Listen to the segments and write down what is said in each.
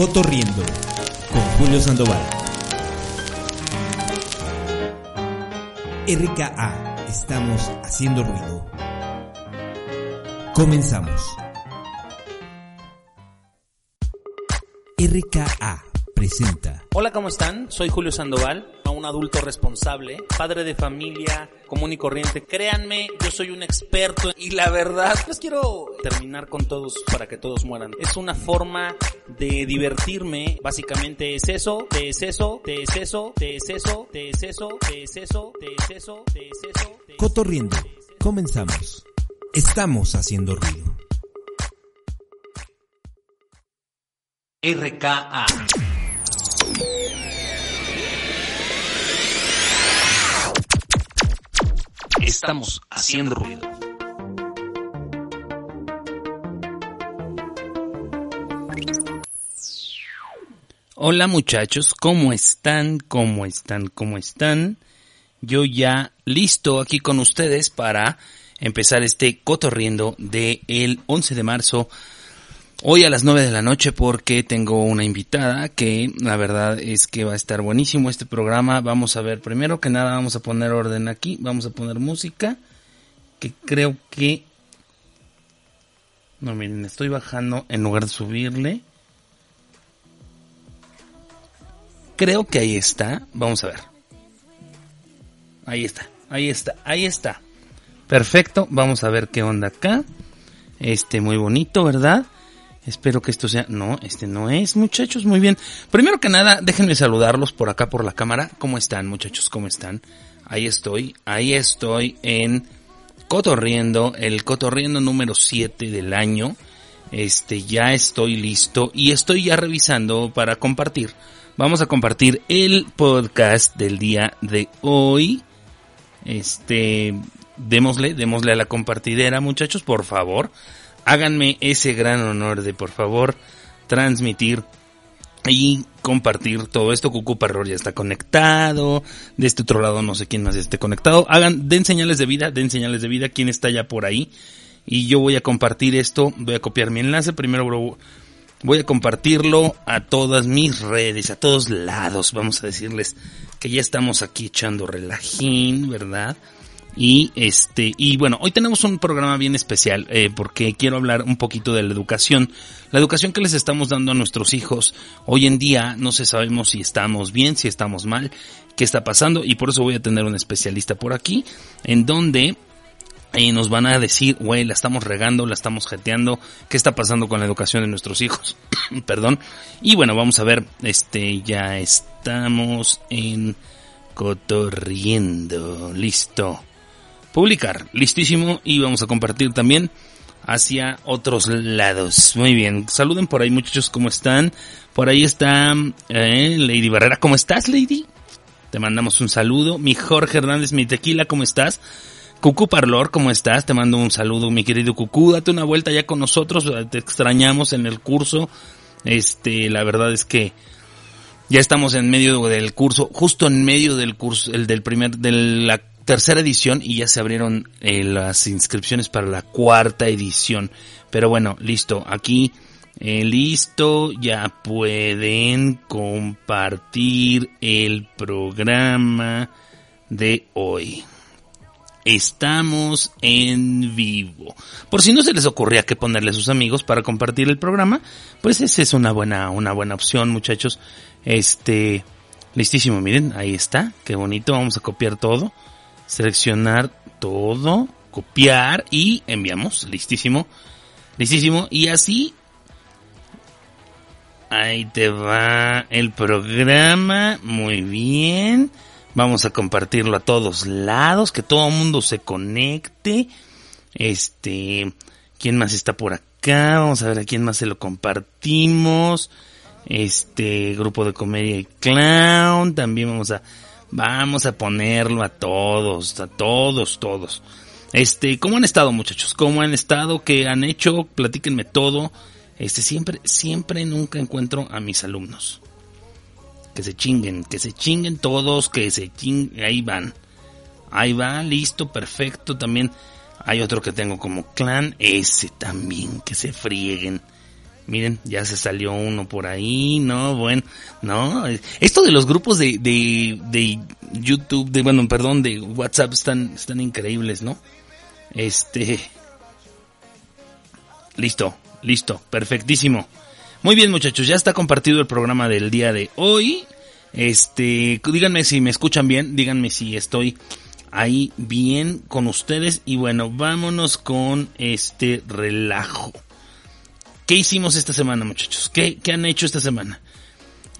Cotorriendo con Julio Sandoval. RKA, estamos haciendo ruido. Comenzamos. RKA presenta. Hola, ¿cómo están? Soy Julio Sandoval, un adulto responsable, padre de familia, común y corriente. Créanme, yo soy un experto y la verdad, pues quiero terminar con todos para que todos mueran. Es una forma de divertirme, básicamente es eso, te es eso, te es eso, te es eso, te es eso, te es eso, te es eso, te es eso. Cotorriendo, comenzamos. Estamos haciendo ruido. RKA. Estamos haciendo ruido. Hola muchachos, ¿cómo están? ¿Cómo están? ¿Cómo están? Yo ya listo aquí con ustedes para empezar este cotorriendo de el 11 de marzo hoy a las 9 de la noche porque tengo una invitada que la verdad es que va a estar buenísimo este programa. Vamos a ver, primero que nada vamos a poner orden aquí, vamos a poner música que creo que... No, miren, estoy bajando en lugar de subirle. Creo que ahí está. Vamos a ver. Ahí está, ahí está, ahí está. Perfecto, vamos a ver qué onda acá. Este, muy bonito, ¿verdad? Espero que esto sea... No, este no es, muchachos, muy bien. Primero que nada, déjenme saludarlos por acá por la cámara. ¿Cómo están, muchachos? ¿Cómo están? Ahí estoy, ahí estoy en Cotorriendo, el Cotorriendo número 7 del año. Este, ya estoy listo y estoy ya revisando para compartir. Vamos a compartir el podcast del día de hoy. Este, démosle, démosle a la compartidera, muchachos, por favor háganme ese gran honor de por favor transmitir y compartir todo esto. Cucu Parror ya está conectado. De este otro lado no sé quién más esté conectado. Hagan, den señales de vida, den señales de vida. ¿Quién está ya por ahí? Y yo voy a compartir esto. Voy a copiar mi enlace. Primero voy a compartirlo a todas mis redes, a todos lados. Vamos a decirles que ya estamos aquí echando relajín, ¿verdad? Y este, y bueno, hoy tenemos un programa bien especial, eh, porque quiero hablar un poquito de la educación. La educación que les estamos dando a nuestros hijos. Hoy en día no se sabemos si estamos bien, si estamos mal, qué está pasando, y por eso voy a tener un especialista por aquí, en donde eh, nos van a decir, güey, la estamos regando, la estamos jeteando, qué está pasando con la educación de nuestros hijos. Perdón. Y bueno, vamos a ver, este, ya estamos en cotorriendo. Listo publicar. Listísimo y vamos a compartir también hacia otros lados. Muy bien, saluden por ahí muchachos, ¿cómo están? Por ahí está eh, Lady Barrera, ¿cómo estás Lady? Te mandamos un saludo. Mi Jorge Hernández, mi tequila, ¿cómo estás? Cucú Parlor, ¿cómo estás? Te mando un saludo, mi querido Cucú. Date una vuelta ya con nosotros. Te extrañamos en el curso. Este, la verdad es que ya estamos en medio del curso, justo en medio del curso, el del primer, de la tercera edición y ya se abrieron eh, las inscripciones para la cuarta edición. Pero bueno, listo, aquí eh, listo, ya pueden compartir el programa de hoy. Estamos en vivo. Por si no se les ocurría que ponerle a sus amigos para compartir el programa, pues esa es una buena, una buena opción, muchachos. Este, listísimo, miren, ahí está, qué bonito, vamos a copiar todo seleccionar todo, copiar y enviamos. Listísimo. Listísimo. Y así. Ahí te va el programa. Muy bien. Vamos a compartirlo a todos lados, que todo el mundo se conecte. Este, ¿quién más está por acá? Vamos a ver a quién más se lo compartimos. Este, grupo de comedia y clown. También vamos a, vamos a ponerlo a todos, a todos, todos. Este, ¿cómo han estado muchachos? ¿Cómo han estado? ¿Qué han hecho? Platíquenme todo. Este, siempre, siempre nunca encuentro a mis alumnos que se chinguen, que se chinguen todos, que se chinguen, ahí van. Ahí va, listo, perfecto. También hay otro que tengo como clan, ese también, que se frieguen. Miren, ya se salió uno por ahí, ¿no? Bueno, no. Esto de los grupos de, de, de YouTube, de, bueno, perdón, de WhatsApp están, están increíbles, ¿no? Este. Listo, listo, perfectísimo. Muy bien, muchachos, ya está compartido el programa del día de hoy. Este, díganme si me escuchan bien, díganme si estoy ahí bien con ustedes y bueno, vámonos con este relajo. ¿Qué hicimos esta semana, muchachos? ¿Qué, qué han hecho esta semana?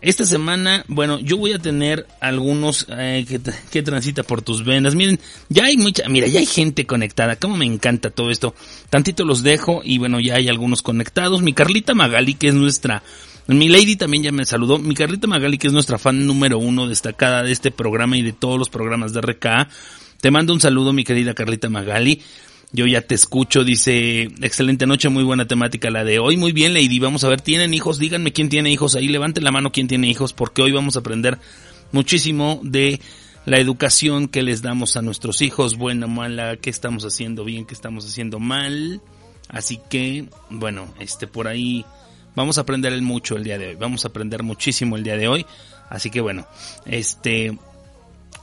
Esta semana, bueno, yo voy a tener algunos eh, que, transita por tus venas. Miren, ya hay mucha, mira, ya hay gente conectada. Cómo me encanta todo esto. Tantito los dejo y bueno, ya hay algunos conectados. Mi Carlita Magali, que es nuestra, mi Lady también ya me saludó. Mi Carlita Magali, que es nuestra fan número uno destacada de este programa y de todos los programas de RKA. Te mando un saludo, mi querida Carlita Magali. Yo ya te escucho, dice, excelente noche, muy buena temática la de hoy. Muy bien, Lady, vamos a ver, ¿tienen hijos? Díganme quién tiene hijos ahí, levanten la mano quién tiene hijos, porque hoy vamos a aprender muchísimo de la educación que les damos a nuestros hijos, buena, mala, qué estamos haciendo bien, qué estamos haciendo mal. Así que, bueno, este, por ahí vamos a aprender mucho el día de hoy, vamos a aprender muchísimo el día de hoy. Así que bueno, este,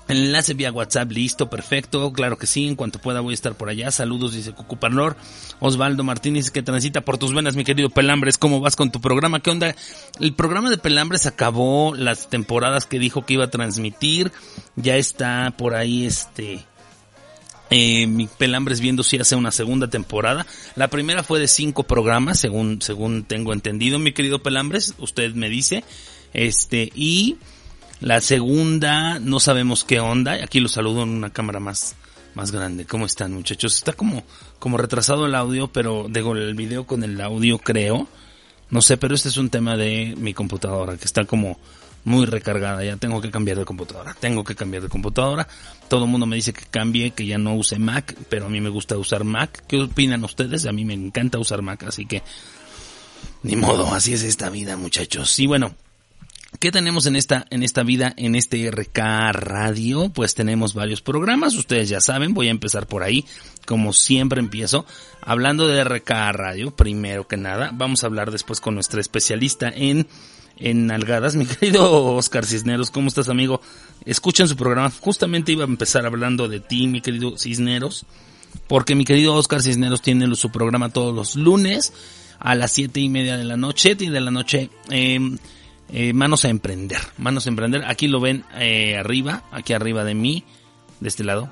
enlace vía WhatsApp, listo, perfecto, claro que sí, en cuanto pueda voy a estar por allá. Saludos, dice Cucu Parlor. Osvaldo Martínez, que transita por tus venas, mi querido Pelambres, ¿cómo vas con tu programa? ¿Qué onda? El programa de Pelambres acabó las temporadas que dijo que iba a transmitir. Ya está por ahí este... Eh, mi Pelambres viendo si hace una segunda temporada. La primera fue de cinco programas, según, según tengo entendido, mi querido Pelambres. Usted me dice. Este, y la segunda, no sabemos qué onda. Aquí lo saludo en una cámara más, más grande. ¿Cómo están muchachos? Está como, como retrasado el audio, pero digo el video con el audio creo. No sé, pero este es un tema de mi computadora que está como muy recargada. Ya tengo que cambiar de computadora. Tengo que cambiar de computadora. Todo el mundo me dice que cambie, que ya no use Mac, pero a mí me gusta usar Mac. ¿Qué opinan ustedes? A mí me encanta usar Mac, así que ni modo, así es esta vida, muchachos. Y bueno, ¿Qué tenemos en esta, en esta vida, en este RK Radio? Pues tenemos varios programas, ustedes ya saben, voy a empezar por ahí, como siempre empiezo, hablando de RK Radio, primero que nada, vamos a hablar después con nuestra especialista en, en nalgadas, mi querido Oscar Cisneros, ¿cómo estás amigo? Escuchen su programa, justamente iba a empezar hablando de ti, mi querido Cisneros, porque mi querido Oscar Cisneros tiene su programa todos los lunes a las siete y media de la noche, y de la noche, eh, eh, manos a emprender, manos a emprender. Aquí lo ven eh, arriba, aquí arriba de mí, de este lado.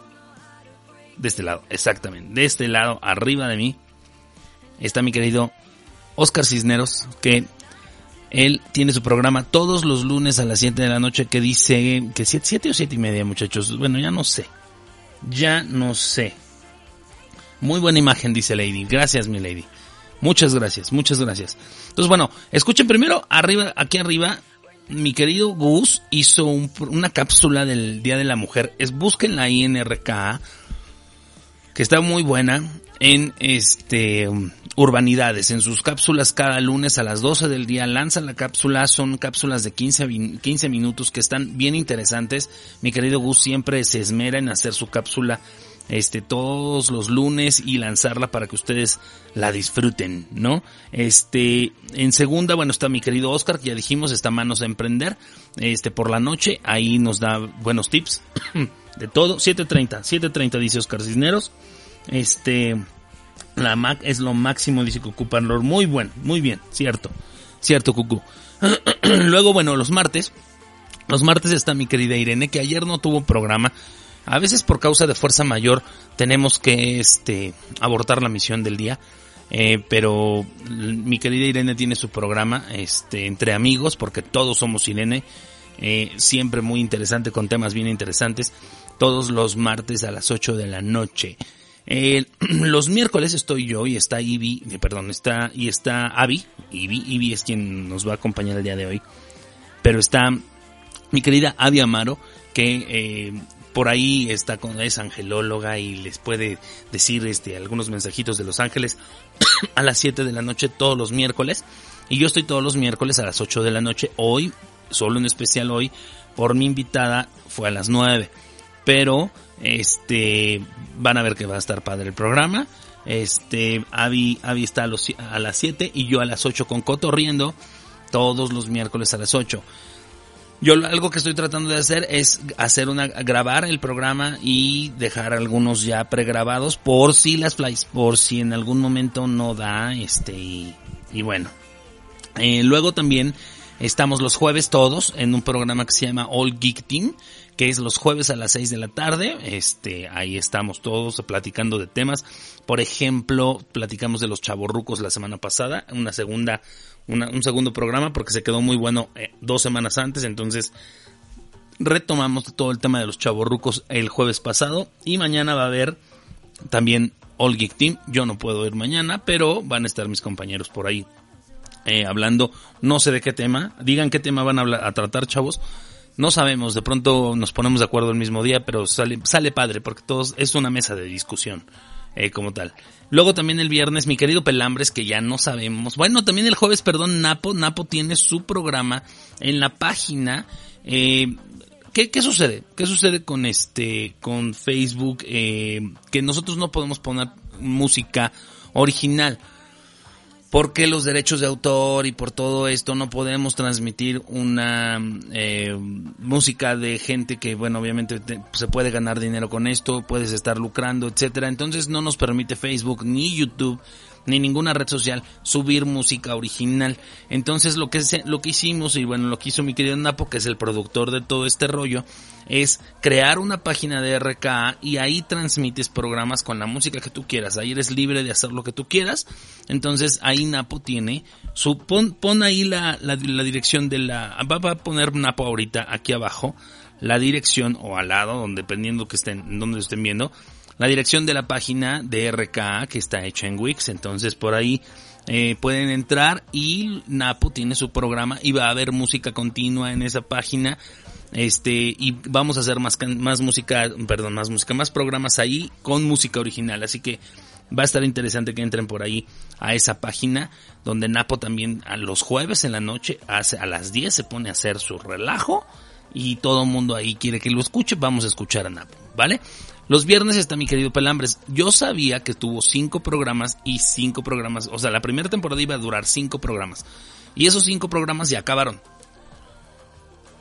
De este lado, exactamente. De este lado, arriba de mí, está mi querido Oscar Cisneros, que él tiene su programa todos los lunes a las 7 de la noche que dice que 7, 7 o 7 y media, muchachos. Bueno, ya no sé. Ya no sé. Muy buena imagen, dice Lady. Gracias, mi Lady. Muchas gracias, muchas gracias. Entonces, bueno, escuchen primero, arriba, aquí arriba, mi querido Gus hizo una cápsula del Día de la Mujer. Es, busquen la INRK, que está muy buena en este urbanidades. En sus cápsulas cada lunes a las 12 del día lanzan la cápsula. Son cápsulas de 15, 15 minutos que están bien interesantes. Mi querido Gus siempre se esmera en hacer su cápsula este todos los lunes y lanzarla para que ustedes la disfruten, ¿no? Este, en segunda, bueno, está mi querido Oscar, que ya dijimos, está Manos a Emprender, este, por la noche, ahí nos da buenos tips de todo, 7.30, 7.30 dice Oscar Cisneros, este, la Mac es lo máximo, dice Cucu Parlor, muy bueno, muy bien, cierto, cierto Cucu. Luego, bueno, los martes, los martes está mi querida Irene, que ayer no tuvo programa, a veces por causa de fuerza mayor tenemos que este, abortar la misión del día. Eh, pero mi querida Irene tiene su programa este, entre amigos, porque todos somos Irene. eh, siempre muy interesante con temas bien interesantes, todos los martes a las 8 de la noche. Eh, los miércoles estoy yo y está Ivy, eh, perdón, está, y está Avi, Ivy, Ivy es quien nos va a acompañar el día de hoy, pero está mi querida Avi Amaro, que eh, por ahí está con, es angelóloga y les puede decir este algunos mensajitos de Los Ángeles a las 7 de la noche todos los miércoles. Y yo estoy todos los miércoles a las 8 de la noche. Hoy, solo en especial hoy, por mi invitada fue a las 9. Pero, este, van a ver que va a estar padre el programa. Este, Avi, Avi está a, los, a las 7 y yo a las 8 con Coto riendo todos los miércoles a las 8. Yo algo que estoy tratando de hacer es hacer una grabar el programa y dejar algunos ya pregrabados por si las flies, por si en algún momento no da, este y, bueno. Eh, luego también estamos los jueves todos en un programa que se llama All Geek Team, que es los jueves a las 6 de la tarde. Este, ahí estamos todos platicando de temas. Por ejemplo, platicamos de los chavorrucos la semana pasada, una segunda un segundo programa porque se quedó muy bueno eh, dos semanas antes, entonces retomamos todo el tema de los chavorrucos el jueves pasado y mañana va a haber también All Geek Team. Yo no puedo ir mañana, pero van a estar mis compañeros por ahí eh, hablando, no sé de qué tema, digan qué tema van a, a tratar, chavos. No sabemos, de pronto nos ponemos de acuerdo el mismo día, pero sale, sale padre porque todos es una mesa de discusión eh, como tal. Luego también el viernes, mi querido Pelambres, que ya no sabemos. Bueno, también el jueves, perdón, Napo. Napo tiene su programa en la página. Eh, ¿qué, ¿Qué sucede? ¿Qué sucede con este, con Facebook? Eh, que nosotros no podemos poner música original porque los derechos de autor y por todo esto no podemos transmitir una eh, música de gente que, bueno, obviamente se puede ganar dinero con esto, puedes estar lucrando, etcétera. Entonces no nos permite Facebook ni YouTube ni ninguna red social subir música original. Entonces lo que, lo que hicimos, y bueno, lo que hizo mi querido Napo, que es el productor de todo este rollo, es crear una página de RKA y ahí transmites programas con la música que tú quieras. Ahí eres libre de hacer lo que tú quieras. Entonces ahí Napo tiene su, pon, pon ahí la, la, dirección de la, va, a poner Napo ahorita aquí abajo, la dirección o al lado, donde, dependiendo que estén, donde estén viendo, la dirección de la página de RKA que está hecha en Wix. Entonces por ahí eh, pueden entrar y Napo tiene su programa y va a haber música continua en esa página. Este, y vamos a hacer más, más música, perdón, más música, más programas ahí con música original. Así que va a estar interesante que entren por ahí a esa página donde Napo también a los jueves en la noche hace, a las 10 se pone a hacer su relajo y todo el mundo ahí quiere que lo escuche. Vamos a escuchar a Napo, ¿vale? Los viernes está mi querido Pelambres. Yo sabía que tuvo cinco programas y cinco programas. O sea, la primera temporada iba a durar cinco programas. Y esos cinco programas ya acabaron.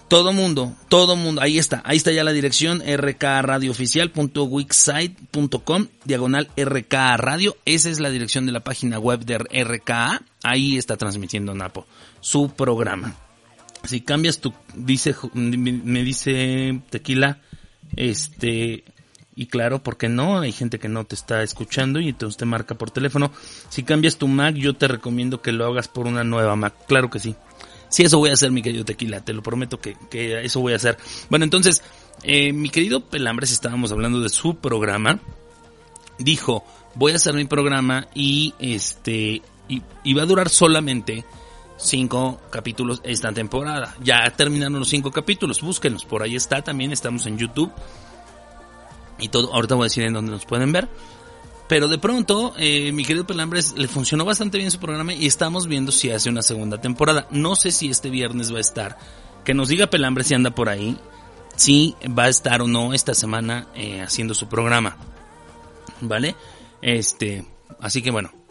Todo mundo, todo mundo, ahí está, ahí está ya la dirección rkradiooficial.wixsite.com, diagonal RKA Radio, esa es la dirección de la página web de RKA, ahí está transmitiendo Napo su programa. Si cambias tu, dice, me dice Tequila, este, y claro, porque no, hay gente que no te está escuchando y entonces te marca por teléfono. Si cambias tu Mac, yo te recomiendo que lo hagas por una nueva Mac. Claro que sí. Sí, eso voy a hacer, mi querido Tequila, te lo prometo que, eso voy a hacer. Bueno, entonces, eh, mi querido Pelambres, estábamos hablando de su programa. Dijo, voy a hacer mi programa y este, y, y va a durar solamente cinco capítulos esta temporada. Ya terminaron los cinco capítulos, búsquenos, por ahí está, también estamos en YouTube y todo. Ahorita voy a decir en dónde nos pueden ver. Pero de pronto, eh, mi querido Pelambres le funcionó bastante bien su programa y estamos viendo si hace una segunda temporada. No sé si este viernes va a estar. Que nos diga Pelambres si anda por ahí. Si va a estar o no esta semana eh, haciendo su programa. ¿Vale? Este. Así que bueno.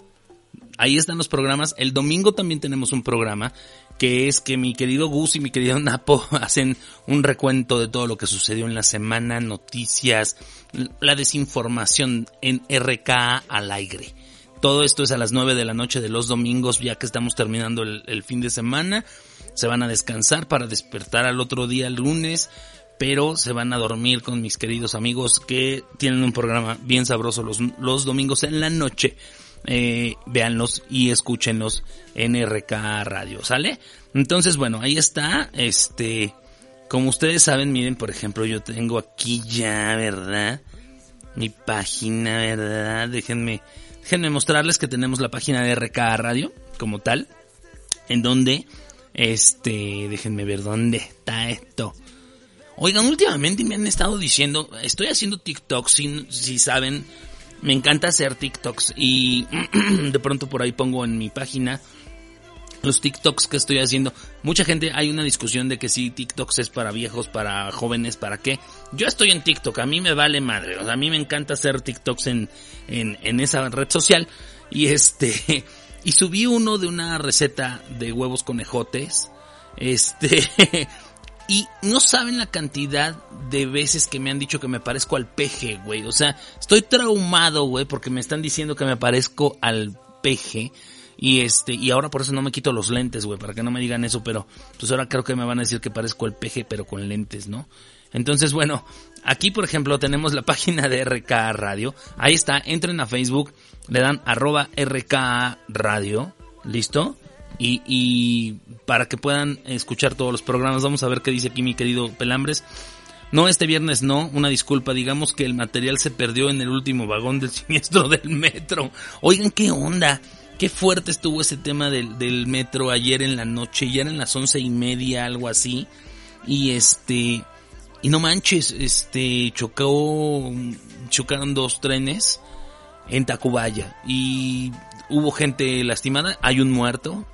Ahí están los programas. El domingo también tenemos un programa que es que mi querido Gus y mi querido Napo hacen un recuento de todo lo que sucedió en la semana, noticias, la desinformación en RKA al aire. Todo esto es a las 9 de la noche de los domingos, ya que estamos terminando el, fin de semana. Se van a descansar para despertar al otro día, el lunes, pero se van a dormir con mis queridos amigos que tienen un programa bien sabroso los, los domingos en la noche eh, véanlos y escúchenlos en RK Radio, ¿sale? Entonces, bueno, ahí está, este, Como ustedes saben, miren, por ejemplo, yo tengo aquí ya, ¿verdad? Mi página, ¿verdad? Déjenme, déjenme mostrarles que tenemos la página de RK Radio, como tal, en donde, este, déjenme ver dónde está esto. Oigan, últimamente me han estado diciendo, estoy haciendo TikToks, si, si saben, me encanta hacer TikToks y de pronto por ahí pongo en mi página los TikToks que estoy haciendo. Mucha gente, hay una discusión de que si TikToks es para viejos, para jóvenes, para qué. Yo estoy en TikTok, a mí me vale madre. O sea, a mí me encanta hacer TikToks en, en, en esa red social. Y este, y subí uno de una receta de huevos conejotes. Este, Y no saben la cantidad de veces que me han dicho que me parezco al peje, güey. O sea, estoy traumado, güey, porque me están diciendo que me parezco al peje. Y este, y ahora por eso no me quito los lentes, güey, para que no me digan eso, pero pues ahora creo que me van a decir que parezco al peje, pero con lentes, ¿no? Entonces, bueno, aquí por ejemplo tenemos la página de RK Radio. Ahí está, entren a Facebook, le dan arroba RK Radio, ¿listo? Y, y para que puedan escuchar todos los programas. Vamos a ver qué dice aquí mi querido Pelambres. No, este viernes no, una disculpa, digamos que el material se perdió en el último vagón del siniestro del metro. Oigan, qué onda, qué fuerte estuvo ese tema del, metro ayer en la noche, ya eran las once y media, algo así. Y este, y no manches, este, chocó, chocaron dos trenes en Tacubaya y hubo gente lastimada, hay un muerto,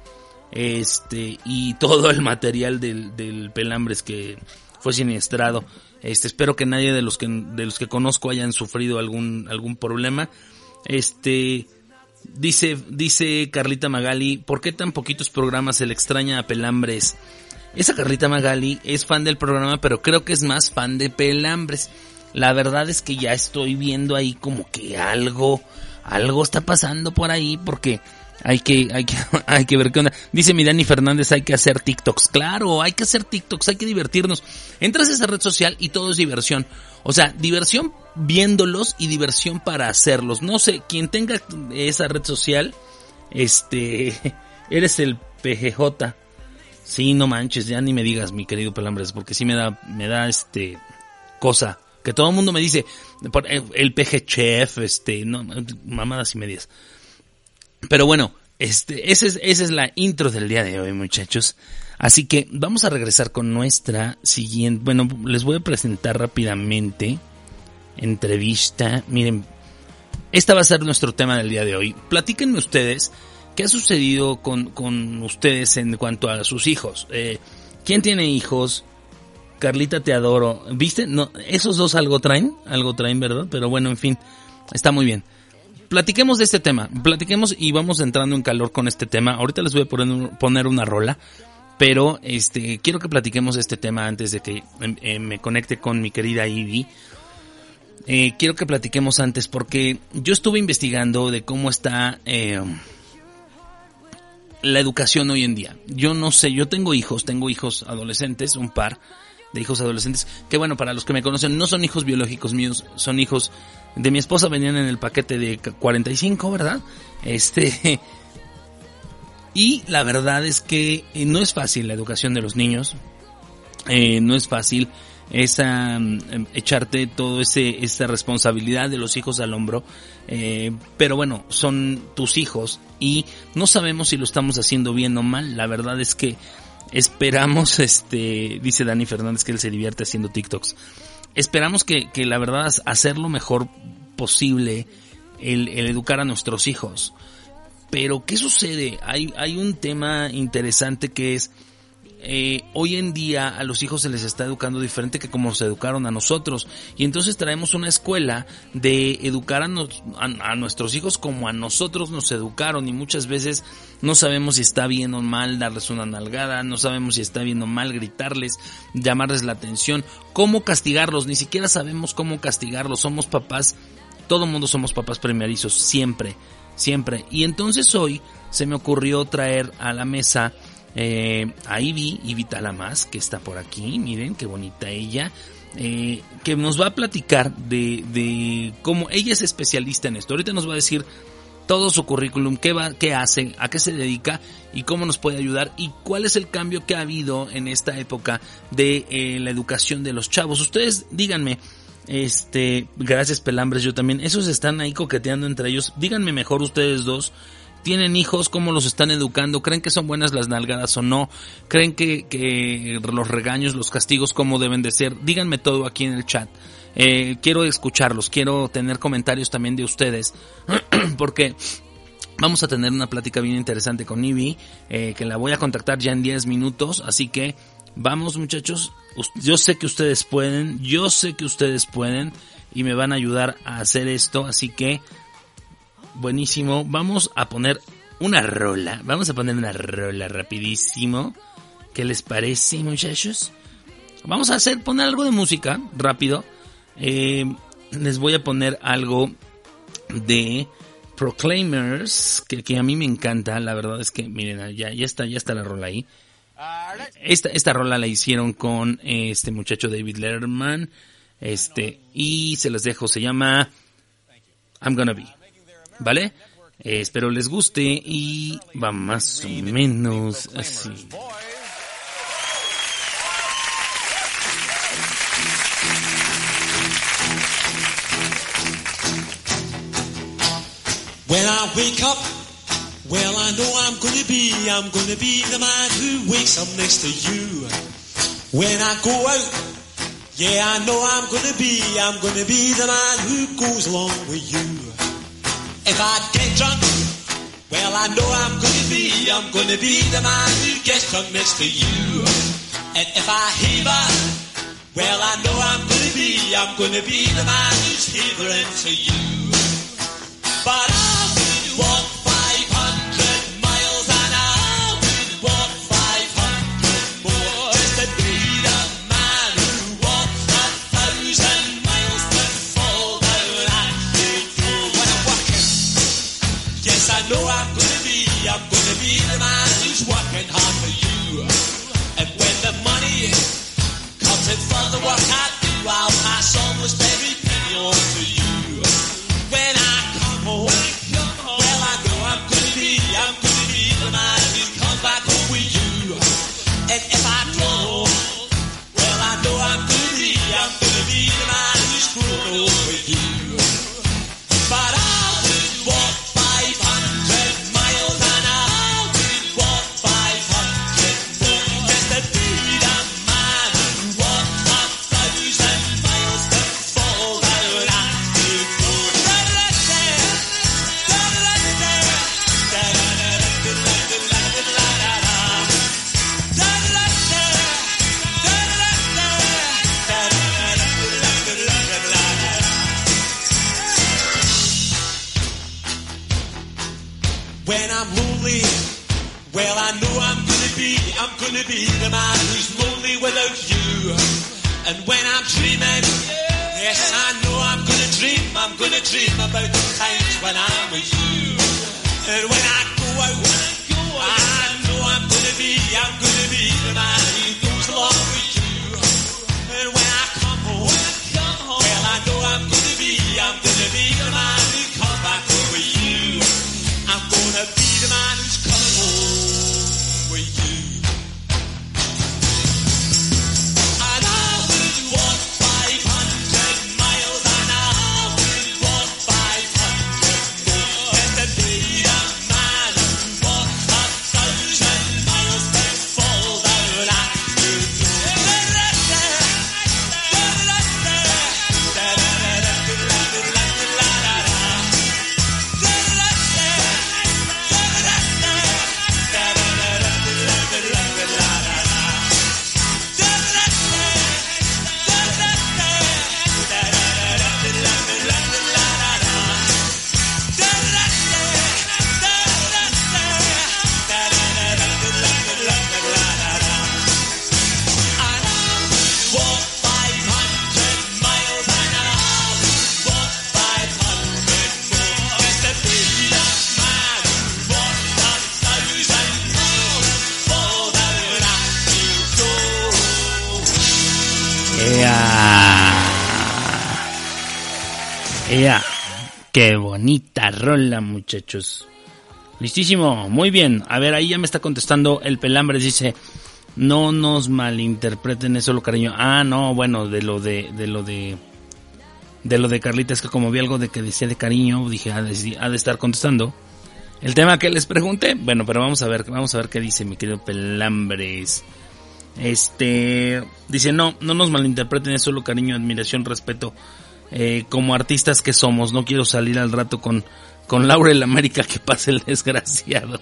este y todo el material del, del Pelambres que fue siniestrado. Este, espero que nadie de los que de los que conozco hayan sufrido algún algún problema. Este dice dice Carlita Magali, ¿por qué tan poquitos programas se le extraña a Pelambres? Esa Carlita Magali es fan del programa, pero creo que es más fan de Pelambres. La verdad es que ya estoy viendo ahí como que algo algo está pasando por ahí porque hay que, hay que, hay que ver qué onda. Dice mi Dani Fernández, hay que hacer TikToks. Claro, hay que hacer TikToks, hay que divertirnos. Entras a esa red social y todo es diversión. O sea, diversión viéndolos y diversión para hacerlos. No sé, quien tenga esa red social, este, eres el PGJ. Sí, no manches, ya ni me digas, mi querido Pelambres, porque sí me da, me da este, cosa. Que todo el mundo me dice, el PG Chef, este, no, mamadas y medias. Pero bueno, este, esa es, esa es la intro del día de hoy, muchachos. Así que vamos a regresar con nuestra siguiente. Bueno, les voy a presentar rápidamente. Entrevista. Miren, esta va a ser nuestro tema del día de hoy. Platíquenme ustedes qué ha sucedido con, con ustedes en cuanto a sus hijos. Eh, ¿Quién tiene hijos? Carlita, te adoro. ¿Viste? No, esos dos algo traen, algo traen, ¿verdad? Pero bueno, en fin, está muy bien platiquemos de este tema, platiquemos y vamos entrando en calor con este tema. Ahorita les voy a poner, una rola, pero este quiero que platiquemos de este tema antes de que em, eh, me conecte con mi querida Ivy. Eh, quiero que platiquemos antes porque yo estuve investigando de cómo está eh, la educación hoy en día. Yo no sé, yo tengo hijos, tengo hijos adolescentes, un par de hijos adolescentes, que bueno, para los que me conocen, no son hijos biológicos míos, son hijos de mi esposa, venían en el paquete de 45, ¿verdad? Este... Y la verdad es que eh, no es fácil la educación de los niños, eh, no es fácil esa em, echarte todo ese esa responsabilidad de los hijos al hombro eh, pero bueno son tus hijos y no sabemos si lo estamos haciendo bien o mal la verdad es que Esperamos, este, dice Dani Fernández que él se divierte haciendo TikToks. Esperamos que, que la verdad hacer lo mejor posible el, el, educar a nuestros hijos. Pero, ¿qué sucede? Hay, hay un tema interesante que es eh, hoy en día a los hijos se les está educando diferente que como se educaron a nosotros. Y entonces traemos una escuela de educar a, nuestros hijos como a nosotros nos educaron y muchas veces no sabemos si está bien o mal darles una nalgada, no sabemos si está bien o mal gritarles, llamarles la atención, cómo castigarlos, ni siquiera sabemos cómo castigarlos, somos papás, todo mundo somos papás primerizos, siempre, siempre. Y entonces hoy se me ocurrió traer a la mesa eh, a Ivy, Ivy Talamas, que está por aquí, miren qué bonita ella, eh, que nos va a platicar de, de cómo ella es especialista en esto. Ahorita nos va a decir todo su currículum, qué va, qué hace, a qué se dedica y cómo nos puede ayudar y cuál es el cambio que ha habido en esta época de eh, la educación de los chavos. Ustedes díganme, este, gracias Pelambres, yo también, esos están ahí coqueteando entre ellos. Díganme mejor ustedes dos tienen hijos, cómo los están educando, creen que son buenas las nalgadas o no, creen que, los regaños, los castigos, cómo deben de ser. Díganme todo aquí en el chat. Eh, quiero escucharlos, quiero tener comentarios también de ustedes, porque vamos a tener una plática bien interesante con Ivy, eh, que la voy a contactar ya en 10 minutos, así que vamos muchachos, yo sé que ustedes pueden, yo sé que ustedes pueden y me van a ayudar a hacer esto, así que buenísimo. Vamos a poner una rola. Vamos a poner una rola rapidísimo. ¿Qué les parece, muchachos? Vamos a hacer, poner algo de música rápido. Eh, les voy a poner algo de Proclaimers, que, a mí me encanta. La verdad es que, miren, ya, ya está, ya está la rola ahí. Esta, esta rola la hicieron con este muchacho David Letterman. Este, y se los dejo, se llama I'm Gonna Be. ¿Vale? Eh, espero les guste y va más o menos así. When I wake up, well I know I'm gonna be, I'm gonna be the man who wakes up next to you. When I go out, yeah I know I'm gonna be, I'm gonna be the man who goes along with you. If I get drunk, well, I know I'm gonna be, I'm gonna be the man who gets drunk next to you. And if I heaver, well, I know I'm gonna be, I'm gonna be the man who's heavering to you. igual, somos três. Bonita rola, muchachos. Listísimo, muy bien. A ver, ahí ya me está contestando el Pelambres. Dice, no nos malinterpreten eso, lo cariño. Ah, no, bueno, de lo de, de lo de, de lo de Carlita, es que como vi algo de que decía de cariño, dije, ha de, ha de estar contestando. El tema que les pregunté, bueno, pero vamos a ver, vamos a ver qué dice mi querido Pelambres. Este, dice, no, no nos malinterpreten, es solo cariño, admiración, respeto. Eh, como artistas que somos, no quiero salir al rato con, con Laura en América que pase el desgraciado.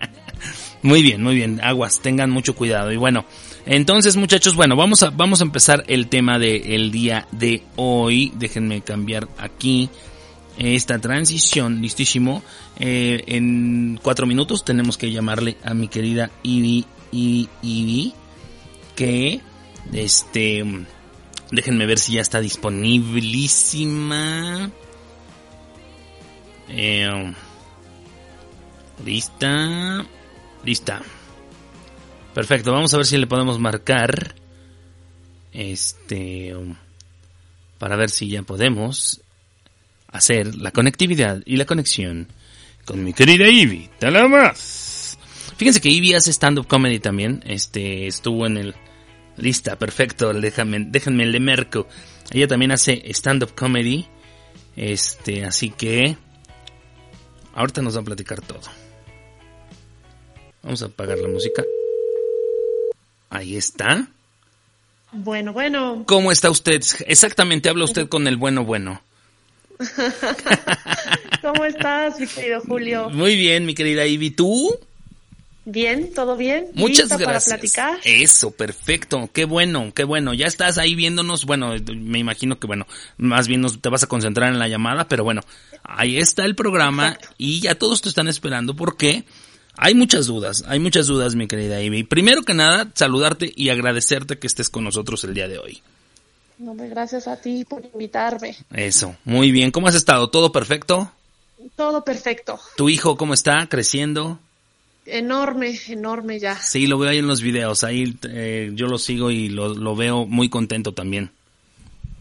muy bien, muy bien, aguas, tengan mucho cuidado. Y bueno, entonces muchachos, bueno, vamos a, vamos a empezar el tema del día de hoy. Déjenme cambiar aquí esta transición, listísimo. Eh, en cuatro minutos tenemos que llamarle a mi querida Ivy, Ivy, Ivy que este déjenme ver si ya está disponibilísima eh, lista lista perfecto vamos a ver si le podemos marcar este para ver si ya podemos hacer la conectividad y la conexión con mi querida Ivy. Nada más. Fíjense que Ivy hace stand-up comedy también. Este, estuvo en el Lista, perfecto, déjame, déjenme le merco. Ella también hace stand-up comedy. Este, así que ahorita nos va a platicar todo. Vamos a apagar la música. Ahí está. Bueno, bueno. ¿Cómo está usted? Exactamente, habla usted con el bueno bueno. ¿Cómo estás, mi querido Julio? Muy bien, mi querida Ivy. ¿Tú? Bien, todo bien. Muchas ¿Lista gracias. para platicar? Eso, perfecto. Qué bueno, qué bueno. Ya estás ahí viéndonos. Bueno, me imagino que, bueno, más bien nos, te vas a concentrar en la llamada, pero bueno, ahí está el programa y ya todos te están esperando porque hay muchas dudas, hay muchas dudas, mi querida Ivy. Primero que nada, saludarte y agradecerte que estés con nosotros el día de hoy. No, gracias a ti por invitarme. Eso, muy bien. ¿Cómo has estado? ¿Todo perfecto? Todo perfecto. ¿Tu hijo cómo está? ¿Creciendo? Enorme, enorme ya. Sí, lo veo ahí en los videos. Ahí eh, yo lo sigo y lo, lo veo muy contento también.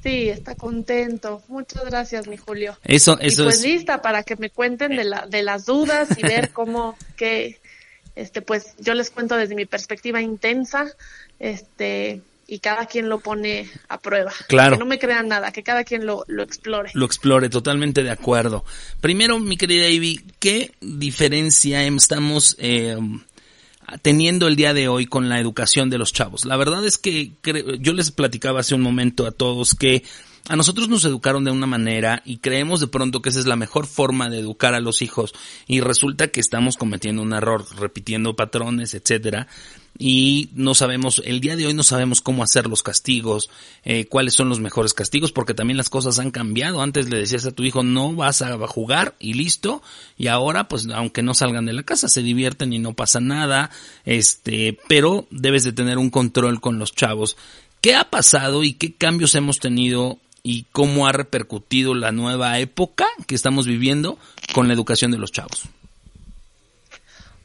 Sí, está contento. Muchas gracias, mi Julio. Eso, y eso pues es. lista para que me cuenten de, la, de las dudas y ver cómo que, este, pues yo les cuento desde mi perspectiva intensa, este, y cada quien lo pone a prueba. Claro. Que no me crean nada, que cada quien lo, lo explore. lo explore, totalmente de acuerdo. Primero, mi querida Ivy, ¿qué diferencia estamos eh, teniendo el día de hoy con la educación de los chavos? La verdad es que yo les platicaba hace un momento a todos que a nosotros nos educaron de una manera y creemos de pronto que esa es la mejor forma de educar a los hijos y resulta que estamos cometiendo un error, repitiendo patrones, etcétera y no sabemos, el día de hoy no sabemos cómo hacer los castigos, eh, cuáles son los mejores castigos, porque también las cosas han cambiado. Antes le decías a tu hijo, no vas a jugar y listo, y ahora, pues, aunque no salgan de la casa, se divierten y no pasa nada, este, pero debes de tener un control con los chavos. ¿Qué ha pasado y qué cambios hemos tenido y cómo ha repercutido la nueva época que estamos viviendo con la educación de los chavos?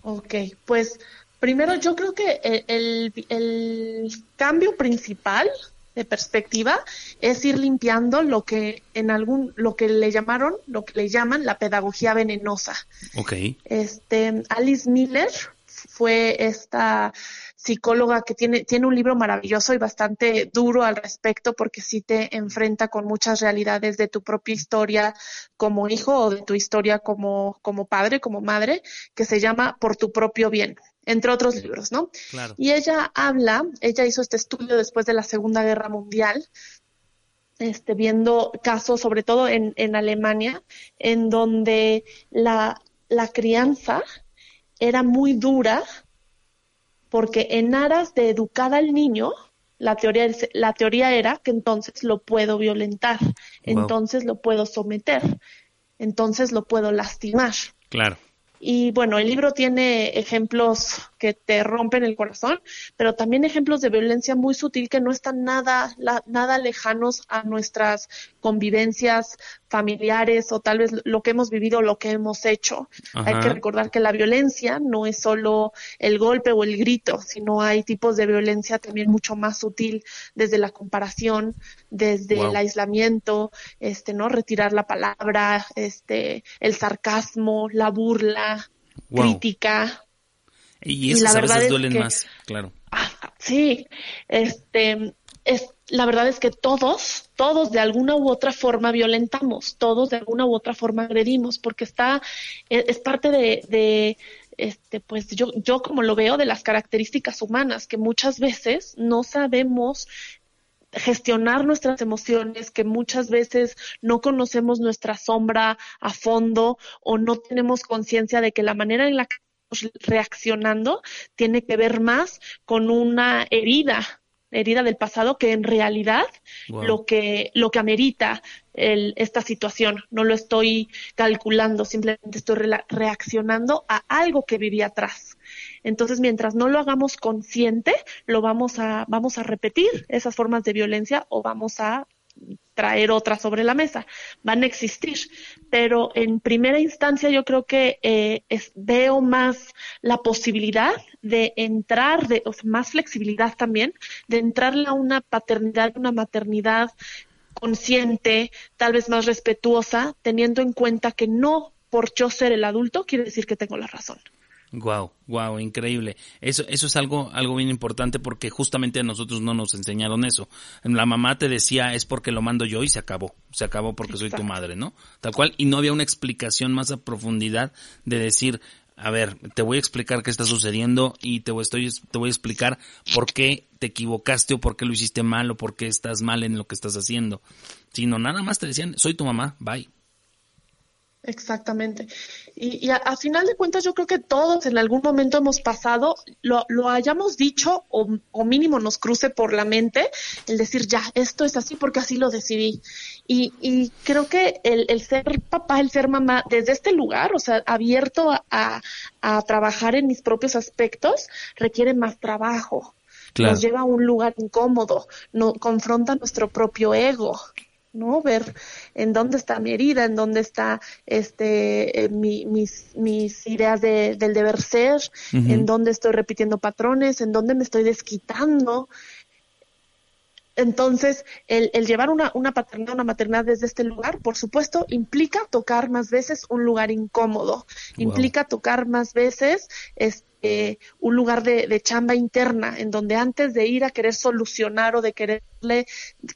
Ok, pues primero yo creo que el, el, cambio principal de perspectiva es ir limpiando lo que en algún lo que le llamaron lo que le llaman la pedagogía venenosa Ok. este Alice Miller fue esta psicóloga que tiene tiene un libro maravilloso y bastante duro al respecto porque sí te enfrenta con muchas realidades de tu propia historia como hijo o de tu historia como como padre como madre que se llama Por tu propio bien entre otros libros, ¿no? Claro. Y ella habla, ella hizo este estudio después de la Segunda Guerra Mundial, este, viendo casos, sobre todo en, en Alemania, en donde la, la crianza era muy dura, porque en aras de educar al niño, la teoría, la teoría era que entonces lo puedo violentar, Wow. entonces lo puedo someter, entonces lo puedo lastimar. Claro. Y bueno, el libro tiene ejemplos que te rompen el corazón, pero también ejemplos de violencia muy sutil que no están nada, nada lejanos a nuestras convivencias familiares o tal vez lo que hemos vivido, lo que hemos hecho. Hay que recordar que la violencia no es solo el golpe o el grito, sino hay tipos de violencia también mucho más sutil, desde la comparación, desde el aislamiento, este, ¿no? Retirar la palabra, este, el sarcasmo, la burla, crítica. Y esas la a veces duelen más, claro. Ah, sí, este, es, la verdad es que todos, todos de alguna u otra forma violentamos, todos de alguna u otra forma agredimos, porque está, e, es, parte de, de, este, pues yo, yo como lo veo de las características humanas, que muchas veces no sabemos gestionar nuestras emociones, que muchas veces no conocemos nuestra sombra a fondo o no tenemos conciencia de que la manera en la que reaccionando tiene que ver más con una herida herida del pasado que en realidad lo que lo que amerita el, esta situación. No lo estoy calculando simplemente estoy reaccionando a algo que viví atrás. Entonces mientras no lo hagamos consciente lo vamos a vamos a repetir esas formas de violencia o vamos a traer otra sobre la mesa, van a existir, pero en primera instancia yo creo que eh, veo más la posibilidad de entrar, de más flexibilidad también, de entrarle a una paternidad, una maternidad consciente, tal vez más respetuosa, teniendo en cuenta que no por yo ser el adulto quiere decir que tengo la razón. Wow, wow, increíble. Eso, eso es algo, algo bien importante porque justamente a nosotros no nos enseñaron eso. La mamá te decía es porque lo mando yo y se acabó, se acabó porque soy tu madre, ¿no? Tal cual y no había una explicación más a profundidad de decir, a ver, te voy a explicar qué está sucediendo y te voy, estoy, te voy a explicar por qué te equivocaste o por qué lo hiciste mal o por qué estás mal en lo que estás haciendo. Sino nada más te decían, soy tu mamá, bye. Exactamente. Y, a, final de cuentas yo creo que todos en algún momento hemos pasado, lo, lo hayamos dicho o, o, mínimo nos cruce por la mente el decir, ya, esto es así porque así lo decidí. Y, y creo que el, el, ser papá, el ser mamá, desde este lugar, o sea, abierto a, a, trabajar en mis propios aspectos, requiere más trabajo. Nos lleva a un lugar incómodo, no, confronta nuestro propio ego. ¿No? Ver en dónde está mi herida, en dónde está este eh, mis, mis ideas de, del deber ser, en dónde estoy repitiendo patrones, en dónde me estoy desquitando. Entonces, el, el llevar una, una paternidad, una maternidad desde este lugar, por supuesto, implica tocar más veces un lugar incómodo, implica tocar más veces este, un lugar de, de, chamba interna, en donde antes de ir a querer solucionar o de quererle,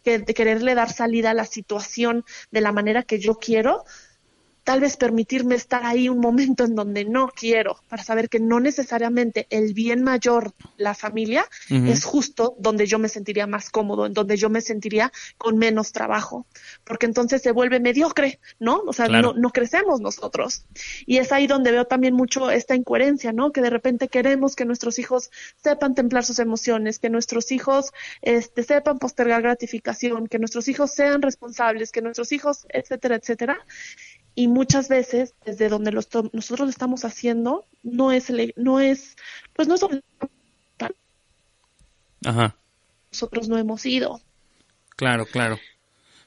de quererle dar salida a la situación de la manera que yo quiero, tal vez permitirme estar ahí un momento en donde no quiero, para saber que no necesariamente el bien mayor, la familia, es justo donde yo me sentiría más cómodo, en donde yo me sentiría con menos trabajo, porque entonces se vuelve mediocre, ¿no? O sea, no, no crecemos nosotros. Y es ahí donde veo también mucho esta incoherencia, ¿no? Que de repente queremos que nuestros hijos sepan templar sus emociones, que nuestros hijos este, sepan postergar gratificación, que nuestros hijos sean responsables, que nuestros hijos, etcétera, etcétera y muchas veces desde donde los nosotros lo estamos haciendo no es no es pues no es Ajá. nosotros no hemos ido claro claro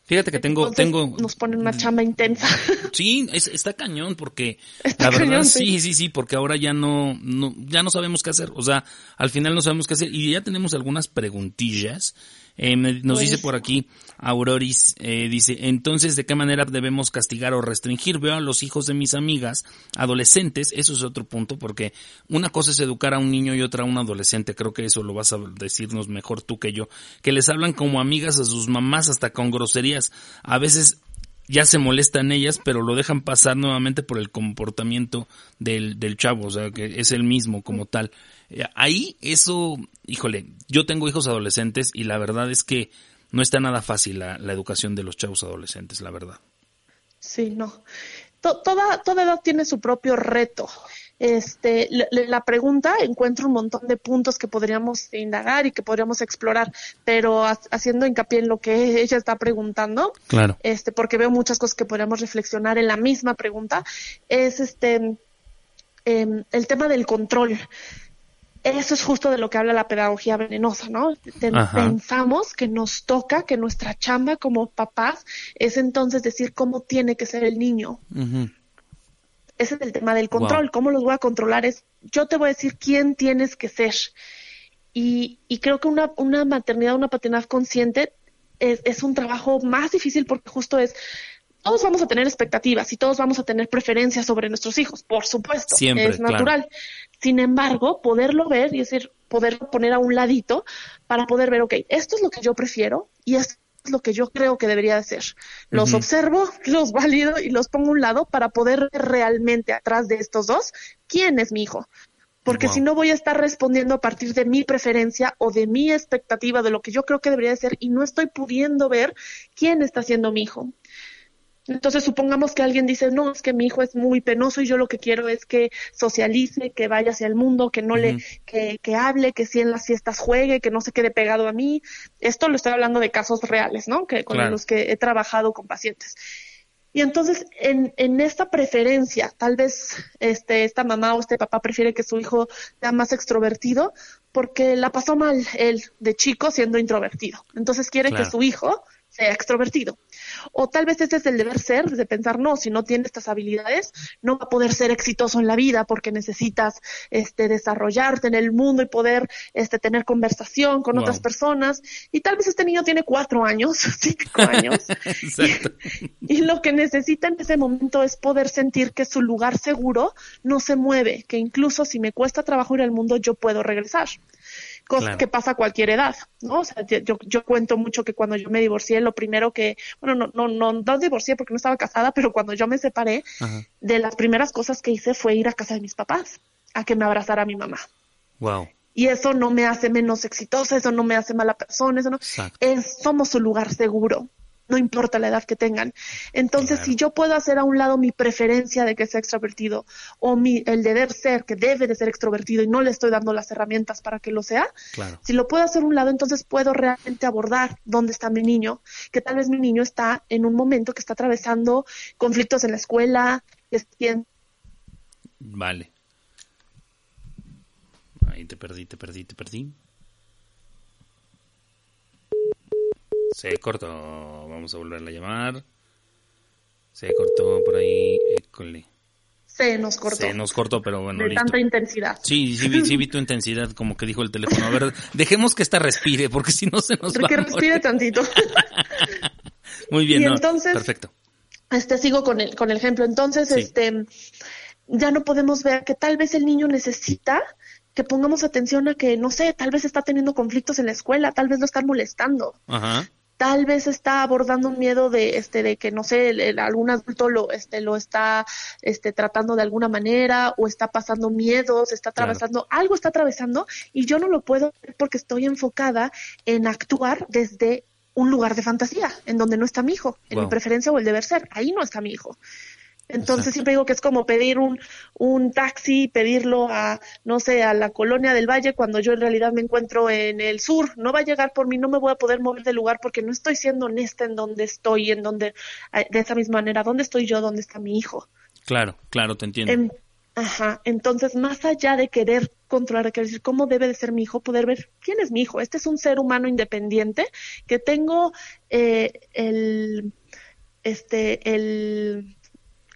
Fíjate que tengo, tengo. Nos ponen una chamba intensa. Sí, es, está cañón porque la verdad sí. sí, sí, porque ahora ya no, no, ya no sabemos qué hacer. O sea, al final no sabemos qué hacer y ya tenemos algunas preguntillas eh, nos dice pues. por aquí Auroris, eh, dice, entonces, ¿de qué manera debemos castigar o restringir? Veo a los hijos de mis amigas, adolescentes, eso es otro punto, porque una cosa es educar a un niño y otra a un adolescente, creo que eso lo vas a decirnos mejor tú que yo, que les hablan como amigas a sus mamás hasta con groserías. A veces ya se molestan ellas, pero lo dejan pasar nuevamente por el comportamiento del, del chavo, o sea, que es el mismo como tal. Eh, ahí eso, híjole, yo tengo hijos adolescentes y la verdad es que no está nada fácil la, educación de los chavos adolescentes, la verdad. Sí, no. toda, toda edad tiene su propio reto. Este, la, pregunta encuentro un montón de puntos que podríamos indagar y que podríamos explorar, pero haciendo hincapié en lo que ella está preguntando, claro. este, porque veo muchas cosas que podríamos reflexionar en la misma pregunta, es este, em, el tema del control eso es justo de lo que habla la pedagogía venenosa, ¿no? Ajá. Pensamos que nos toca, que nuestra chamba como papás es entonces decir cómo tiene que ser el niño. Ese es el tema del control. Wow. ¿Cómo los voy a controlar? Es yo te voy a decir quién tienes que ser. Y, y creo que una, una maternidad, una paternidad consciente es, es un trabajo más difícil porque justo es, todos vamos a tener expectativas y todos vamos a tener preferencias sobre nuestros hijos, por supuesto, Siempre, es claro. natural. Sin embargo, poderlo ver y decir, poderlo poner a un ladito para poder ver, ok, esto es lo que yo prefiero y esto es lo que yo creo que debería de ser. Los observo, los valido y los pongo a un lado para poder ver realmente atrás de estos dos quién es mi hijo. Porque Wow. si no voy a estar respondiendo a partir de mi preferencia o de mi expectativa de lo que yo creo que debería de ser y no estoy pudiendo ver quién está siendo mi hijo. Entonces supongamos que alguien dice, no, es que mi hijo es muy penoso y yo lo que quiero es que socialice, que vaya hacia el mundo, que no le, que, que hable, que si en las fiestas juegue, que no se quede pegado a mí. Esto lo estoy hablando de casos reales, ¿no? Que con Claro. los que he trabajado con pacientes. Y entonces, en, en esta preferencia, tal vez este, esta mamá o este papá prefiere que su hijo sea más extrovertido porque la pasó mal él de chico siendo introvertido. Entonces quiere Claro. que su hijo sea extrovertido. O tal vez ese es el deber ser, de pensar, no, si no tiene estas habilidades, no va a poder ser exitoso en la vida porque necesitas este, desarrollarte en el mundo y poder este, tener conversación con Wow. otras personas. Y tal vez este niño tiene cuatro años, cinco años, Exacto. y lo que necesita en ese momento es poder sentir que su lugar seguro no se mueve, que incluso si me cuesta trabajo ir al mundo, yo puedo regresar. Cosa Claro. que pasa a cualquier edad, ¿no? O sea, yo, yo cuento mucho que cuando yo me divorcié, lo primero que, bueno, no, no, no, no divorcié porque no estaba casada, pero cuando yo me separé, Ajá. de las primeras cosas que hice fue ir a casa de mis papás, a que me abrazara mi mamá. Wow. Y eso no me hace menos exitosa, eso no me hace mala persona, eso no. Exacto. Es, somos su lugar seguro, no importa la edad que tengan. Entonces, Claro. si yo puedo hacer a un lado mi preferencia de que sea extrovertido o mi, el deber ser que debe de ser extrovertido y no le estoy dando las herramientas para que lo sea, Claro. si lo puedo hacer a un lado, entonces puedo realmente abordar dónde está mi niño, que tal vez mi niño está en un momento que está atravesando conflictos en la escuela, que Vale. Ahí te perdí, te perdí, te perdí. Se cortó. Vamos a volverla a llamar. Se cortó por ahí. École. se nos cortó Se nos cortó, pero bueno, de listo. tanta intensidad. Sí, sí vi, sí vi tu intensidad, como que dijo el teléfono. A ver, dejemos que esta respire, porque si no se nos va Que respire tantito. Muy bien, Y no, entonces- perfecto. este sigo con el con el ejemplo entonces Sí. este ya no podemos ver que tal vez el niño necesita que pongamos atención a que no sé tal vez está teniendo conflictos en la escuela tal vez lo están molestando Ajá. Tal vez está abordando un miedo de este de que no sé el- el- algún adulto lo este lo está este tratando de alguna manera o está pasando miedos está Claro. atravesando algo está atravesando y yo no lo puedo ver porque estoy enfocada en actuar desde un lugar de fantasía en donde no está mi hijo en Wow. mi preferencia o el deber ser ahí no está mi hijo entonces Exacto. siempre digo que es como pedir un, un taxi, pedirlo a, no sé, a la colonia del Valle cuando yo en realidad me encuentro en el sur. No va a llegar por mí, no me voy a poder mover del lugar porque no estoy siendo honesta en donde estoy, en donde, eh, de esa misma manera, ¿dónde estoy yo? ¿Dónde está mi hijo? Claro, claro, te entiendo. En- ajá, entonces más allá de querer controlar, de querer decir cómo debe de ser mi hijo, poder ver quién es mi hijo. Este es un ser humano independiente que tengo eh, el, este, el,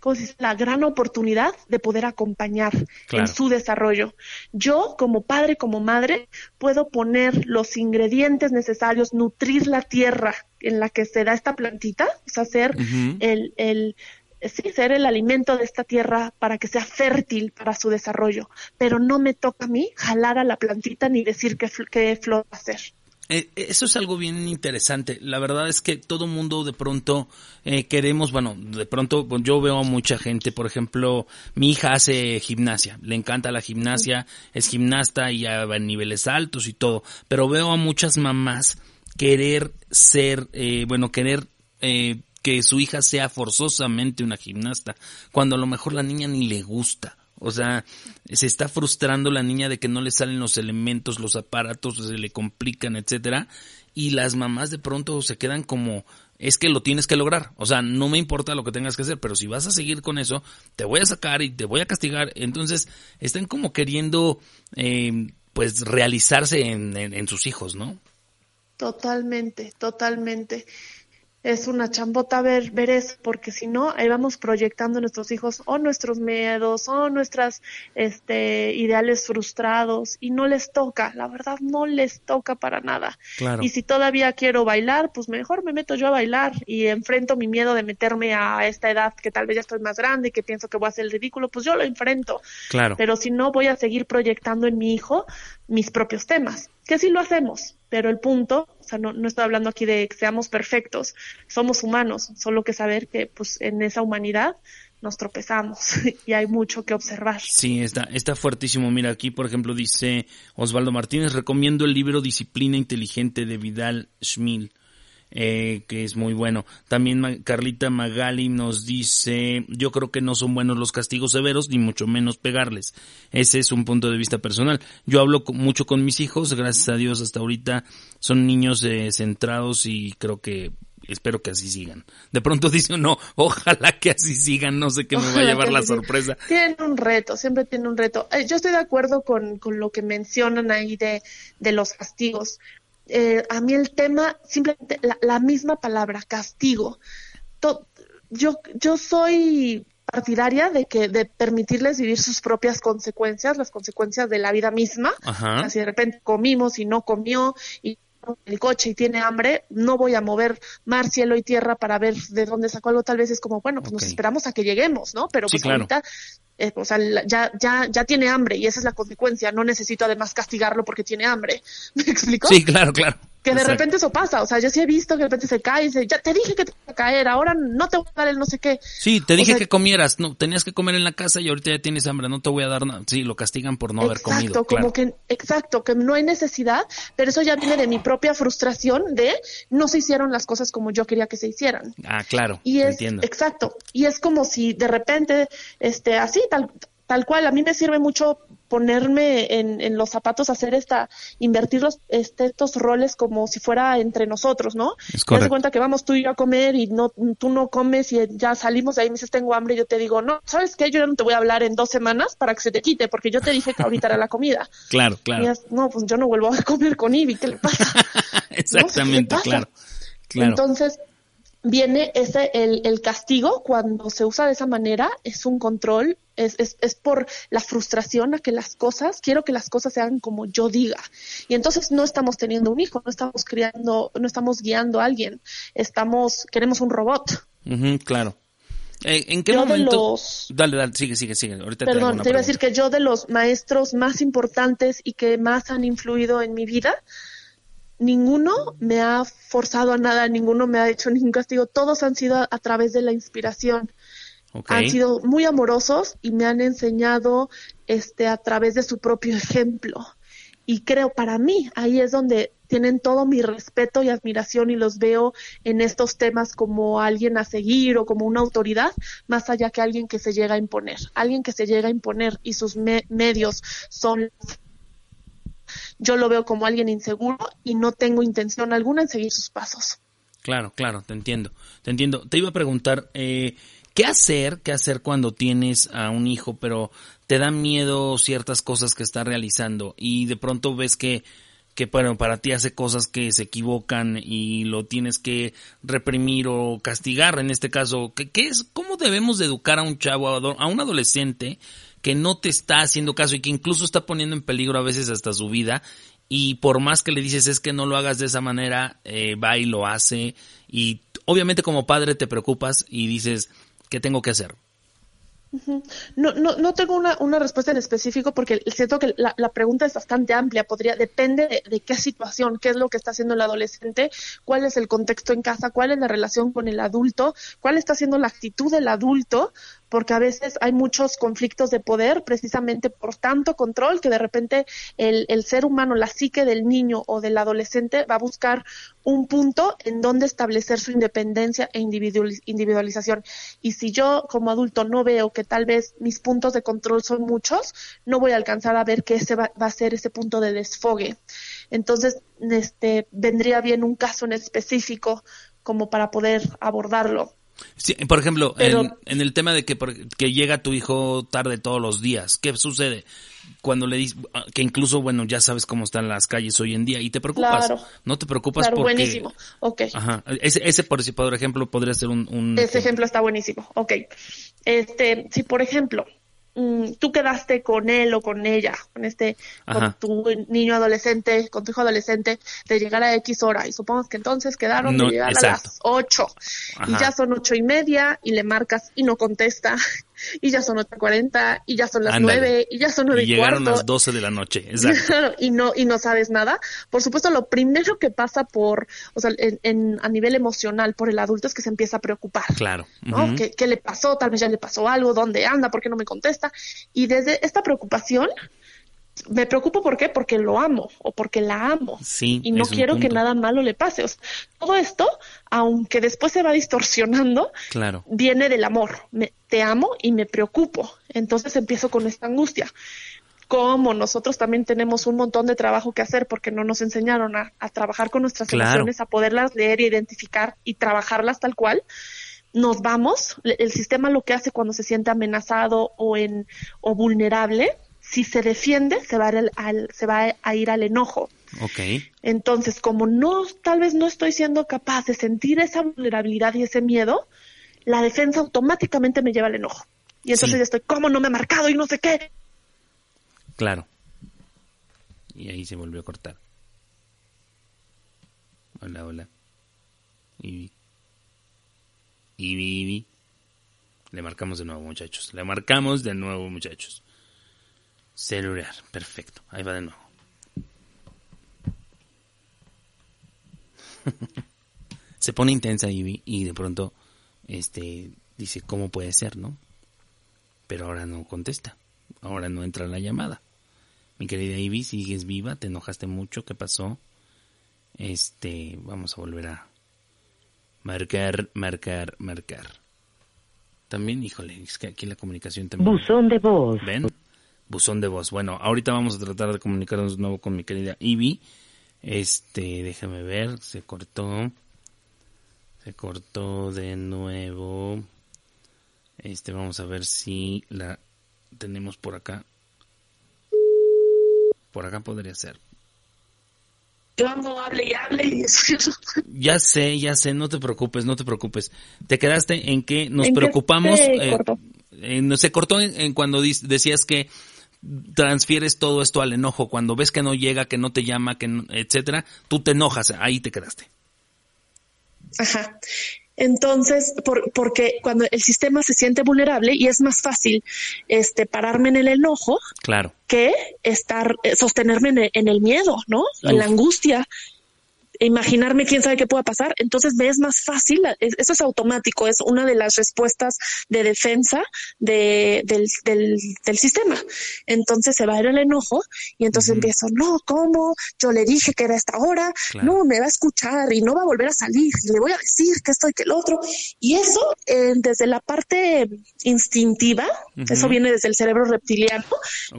¿cómo se dice? La gran oportunidad de poder acompañar Claro. en su desarrollo. Yo, como padre, como madre, puedo poner los ingredientes necesarios, nutrir la tierra en la que se da esta plantita, o sea, hacer el, el, sí, ser el alimento de esta tierra para que sea fértil para su desarrollo. Pero no me toca a mí jalar a la plantita ni decir qué, qué flor. Eh, eso es algo bien interesante. La verdad es que todo mundo de pronto eh, queremos, bueno, de pronto pues, yo veo a mucha gente, por ejemplo, mi hija hace gimnasia, le encanta la gimnasia, es gimnasta y ya va en niveles altos y todo, pero veo a muchas mamás querer ser, eh, bueno, querer eh, que su hija sea forzosamente una gimnasta, cuando a lo mejor la niña ni le gusta. O sea, se está frustrando la niña de que no le salen los elementos, los aparatos, se le complican, etcétera, y las mamás de pronto se quedan como es que lo tienes que lograr. O sea, no me importa lo que tengas que hacer, pero si vas a seguir con eso, te voy a sacar y te voy a castigar. Entonces, están como queriendo eh, pues realizarse en, en, en sus hijos, ¿no? Totalmente, totalmente es una chambota ver, ver eso, porque si no, ahí vamos proyectando a nuestros hijos o nuestros miedos o nuestras este, ideales frustrados y no les toca, la verdad no les toca para nada. Y si todavía quiero bailar, pues mejor me meto yo a bailar y enfrento mi miedo de meterme a esta edad que tal vez ya estoy más grande y que pienso que voy a hacer el ridículo, pues yo lo enfrento. Claro. Pero si no, voy a seguir proyectando en mi hijo mis propios temas, que sí lo hacemos, pero el punto, o sea, no, no estoy hablando aquí de que seamos perfectos, somos humanos, solo que saber que pues en esa humanidad nos tropezamos y hay mucho que observar. Sí, está, está fuertísimo. Mira, aquí por ejemplo dice Osvaldo Martínez, recomiendo el libro Disciplina Inteligente de Vidal Schmil eh, que es muy bueno. También Carlita Magali nos dice, yo creo que no son buenos los castigos severos, ni mucho menos pegarles. Ese es un punto de vista personal. Yo hablo mucho con mis hijos, gracias a Dios hasta ahorita son niños eh, centrados y creo que espero que así sigan. De pronto dice uno, ojalá que así sigan, no sé qué me va a llevar la sorpresa. Tiene un reto, siempre tiene un reto. Eh, yo estoy de acuerdo con, con lo que mencionan ahí de, de los castigos eh, a mí el tema, simplemente la, misma palabra, castigo. yo, yo soy partidaria de que de permitirles vivir sus propias consecuencias, las consecuencias de la vida misma. Así de repente comimos y no comió y el coche y tiene hambre, no voy a mover mar, cielo y tierra para ver de dónde sacó algo. Tal vez es como, bueno, pues nos esperamos a que lleguemos, ¿no? Pero pues ahorita eh, o sea, ya, ya, ya tiene hambre y esa es la consecuencia. No necesito además castigarlo porque tiene hambre. ¿Me explico? Sí, claro, claro. Que de repente eso pasa. O sea, yo sí he visto que de repente se cae y dice, ya te dije que te iba a caer, ahora no te voy a dar el no sé qué. Sí, te dije que comieras. No, tenías que comer en la casa y ahorita ya tienes hambre, no te voy a dar nada. Sí, lo castigan por no haber comido. Exacto, como que, exacto, que no hay necesidad, pero eso ya viene de mi propia frustración de no se hicieron las cosas como yo quería que se hicieran. Ah, claro. Y es, entiendo. exacto. Y es como si de repente, este, así, tal, tal cual, a mí me sirve mucho ponerme en, en los zapatos, hacer esta, invertir los, este, estos roles como si fuera entre nosotros, ¿no? Es Te das cuenta que vamos tú y yo a comer y no, tú no comes y ya salimos de ahí, me dices tengo hambre y yo te digo, no, ¿sabes qué? Yo ya no te voy a hablar en dos semanas para que se te quite, porque yo te dije que ahorita era la comida. Claro, claro. no, pues yo no vuelvo a comer con Ivy, ¿qué le pasa? Exactamente, claro. Claro. Entonces, viene ese, el, el, castigo cuando se usa de esa manera, es un control, es, es, es, por la frustración a que las cosas, quiero que las cosas se hagan como yo diga. Y entonces no estamos teniendo un hijo, no estamos criando, no estamos guiando a alguien, estamos, queremos un robot. claro. Eh, ¿En qué momento? Dale, dale, sigue, sigue, sigue. Ahorita Perdón, te, te iba a decir que yo de los maestros más importantes y que más han influido en mi vida, ninguno me ha forzado a nada, ninguno me ha hecho ningún castigo, todos han sido a, través de la inspiración. Han sido muy amorosos y me han enseñado este a través de su propio ejemplo. Y creo para mí ahí es donde tienen todo mi respeto y admiración y los veo en estos temas como alguien a seguir o como una autoridad, más allá que alguien que se llega a imponer. Alguien que se llega a imponer y sus medios son yo lo veo como alguien inseguro y no tengo intención alguna en seguir sus pasos. Claro, claro, te entiendo, te entiendo. Te iba a preguntar, eh, ¿qué hacer? ¿Qué hacer cuando tienes a un hijo, pero te da miedo ciertas cosas que está realizando y de pronto ves que que para ti hace cosas que se equivocan y lo tienes que reprimir o castigar en este caso. ¿Qué, qué es? ¿Cómo debemos de educar a un chavo, a un adolescente que no te está haciendo caso y que incluso está poniendo en peligro a veces hasta su vida y por más que le dices es que no lo hagas de esa manera, eh, va y lo hace y obviamente como padre te preocupas y dices, ¿qué tengo que hacer? No, no, no tengo una, una respuesta en específico porque siento que la, pregunta es bastante amplia. Podría, depende de, de, qué situación, qué es lo que está haciendo el adolescente, cuál es el contexto en casa, cuál es la relación con el adulto, cuál está haciendo la actitud del adulto porque a veces hay muchos conflictos de poder precisamente por tanto control que de repente el, ser humano, la psique del niño o del adolescente va a buscar un punto en donde establecer su independencia e individualización. Y si yo como adulto no veo que tal vez mis puntos de control son muchos, no voy a alcanzar a ver que ese va, va a ser ese punto de desfogue. Entonces, este, vendría bien un caso en específico como para poder abordarlo Sí, por ejemplo, Pero- en, en el tema de que, por- que llega tu hijo tarde todos los días, ¿qué sucede? Cuando le dices, que incluso, bueno, ya sabes cómo están las calles hoy en día y te preocupas. Claro. No te preocupas Claro, porque... buenísimo. Ok. Ajá. Ese, ese por, ejemplo, podría ser un... un Ese ejemplo está buenísimo. Ok. Este, si por ejemplo, mm, tú quedaste con él o con ella, con este, con tu niño adolescente, con tu hijo adolescente, de llegar a X hora, y supongamos que entonces quedaron No, de llegar exacto. a las ocho, y Ajá. ya son ocho y media, y le marcas y no contesta, y ya son ocho cuarenta, y ya son las Ándale. nueve, y ya son nueve Y y llegaron cuarto. las 12 de la noche. Exacto. Y no y no sabes nada. Por supuesto, lo primero que pasa por, o sea, en, en- a nivel emocional por el adulto es que se empieza a preocupar. Claro. ¿no? Ujú. ¿Qué, qué le pasó? Tal vez ya le pasó algo, ¿dónde anda? ¿Por qué no me contesta? Y desde esta preocupación, me preocupo ¿por qué? Porque lo amo o porque la amo. Sí, Y no quiero que nada malo le pase. O sea, todo esto, aunque después se va distorsionando, Claro. viene del amor. Me, te amo y me preocupo. Entonces empiezo con esta angustia. Como nosotros también tenemos un montón de trabajo que hacer porque no nos enseñaron a, a trabajar con nuestras Claro. emociones, a poderlas leer, identificar y trabajarlas tal cual, nos vamos. El sistema lo que hace cuando se siente amenazado o, en, o vulnerable, si se defiende, se va, al- al- se va a ir al enojo. Ok. Entonces, como no, tal vez no estoy siendo capaz de sentir esa vulnerabilidad y ese miedo, la defensa automáticamente me lleva al enojo. Y entonces Sí. ya estoy, ¿cómo no me ha marcado y no sé qué? Claro. Y ahí se volvió a cortar. Hola, hola. Ibi. Ibi, Ibi. Le marcamos de nuevo, muchachos. Le marcamos de nuevo, muchachos. Celular. Perfecto. Ahí va de nuevo. se pone intensa Ivy y de pronto este dice cómo puede ser, ¿no? Pero ahora no contesta. Ahora no entra la llamada. Mi querida Ivy, sigues viva, te enojaste mucho, ¿qué pasó? Este, vamos a volver a marcar, marcar, marcar. También, híjole, es que aquí la comunicación también. Buzón de voz. ¿Ven? Buzón de voz. Bueno, ahorita vamos a tratar de comunicarnos de nuevo con mi querida Ivy. Este, déjame ver, se cortó. Se cortó de nuevo. Este, vamos a ver si la tenemos por acá. Por acá podría ser. Yo ando, hable y hable. Ya sé, ya sé, no te preocupes, no te preocupes. Te quedaste en que nos ¿En qué preocupamos. se eh, cortó? eh, no, se cortó en, en cuando decías que transfieres todo esto al enojo. Cuando ves que no llega, que no te llama, que no- etcétera, tú te enojas. Ahí te quedaste. Ajá. Entonces, por, porque cuando el sistema se siente vulnerable y es más fácil este pararme en el enojo Claro. que estar eh, sostenerme en el, en el miedo, ¿no? En la angustia, imaginarme quién sabe qué pueda pasar. Entonces me es más fácil, es- eso es automático, es una de las respuestas de defensa de, del, del, del sistema. Entonces se va a ir el enojo y entonces empiezo, no, ¿cómo? Yo le dije que era esta hora, Claro. no, me va a escuchar y no va a volver a salir le voy a decir que esto y que el otro. Y eso, eh, desde la parte instintiva, eso viene desde el cerebro reptiliano,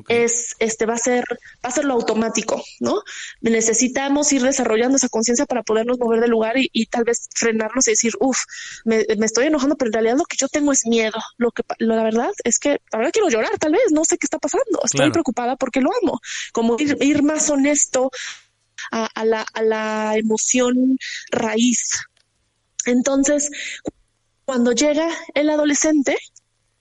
es este va a ser va a ser lo automático, ¿no? Necesitamos ir desarrollando esa conciencia para podernos mover del lugar y, y tal vez frenarnos y decir, uff, me, me estoy enojando, pero en realidad lo que yo tengo es miedo. Lo que la verdad es que verdad quiero llorar, tal vez, no sé qué está pasando. Estoy Claro. preocupada porque lo amo. Como ir, ir más honesto a, a la, a la emoción raíz. Entonces, cuando llega el adolescente,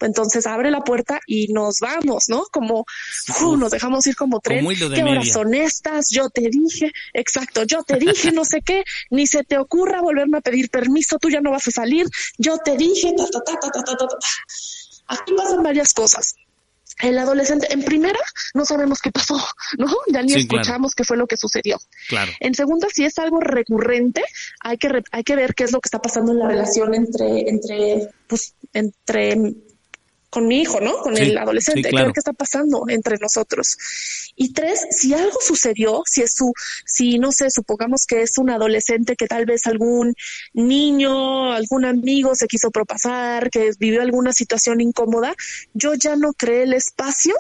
entonces abre la puerta y nos vamos, ¿no? Como uf, nos dejamos ir como tren. ¿Qué horas son estas? Yo te dije, exacto, yo te dije, no sé qué, ni se te ocurra volverme a pedir permiso, tú ya no vas a salir, yo te dije, ta, ta, ta, ta, ta, ta, ta. Aquí pasan varias cosas el adolescente, en primera, no sabemos qué pasó, ¿no? Ya ni escuchamos qué fue lo que sucedió. Claro. En segunda, si es algo recurrente, hay que, re hay que ver qué es lo que está pasando en la relación entre, entre, pues, entre con mi hijo, ¿no? Con Sí, el adolescente, sí, claro. qué está pasando entre nosotros. Y tres, si algo sucedió, si es su, si no sé, supongamos que es un adolescente que tal vez algún niño, algún amigo se quiso propasar, que vivió alguna situación incómoda, yo ya no creé el espacio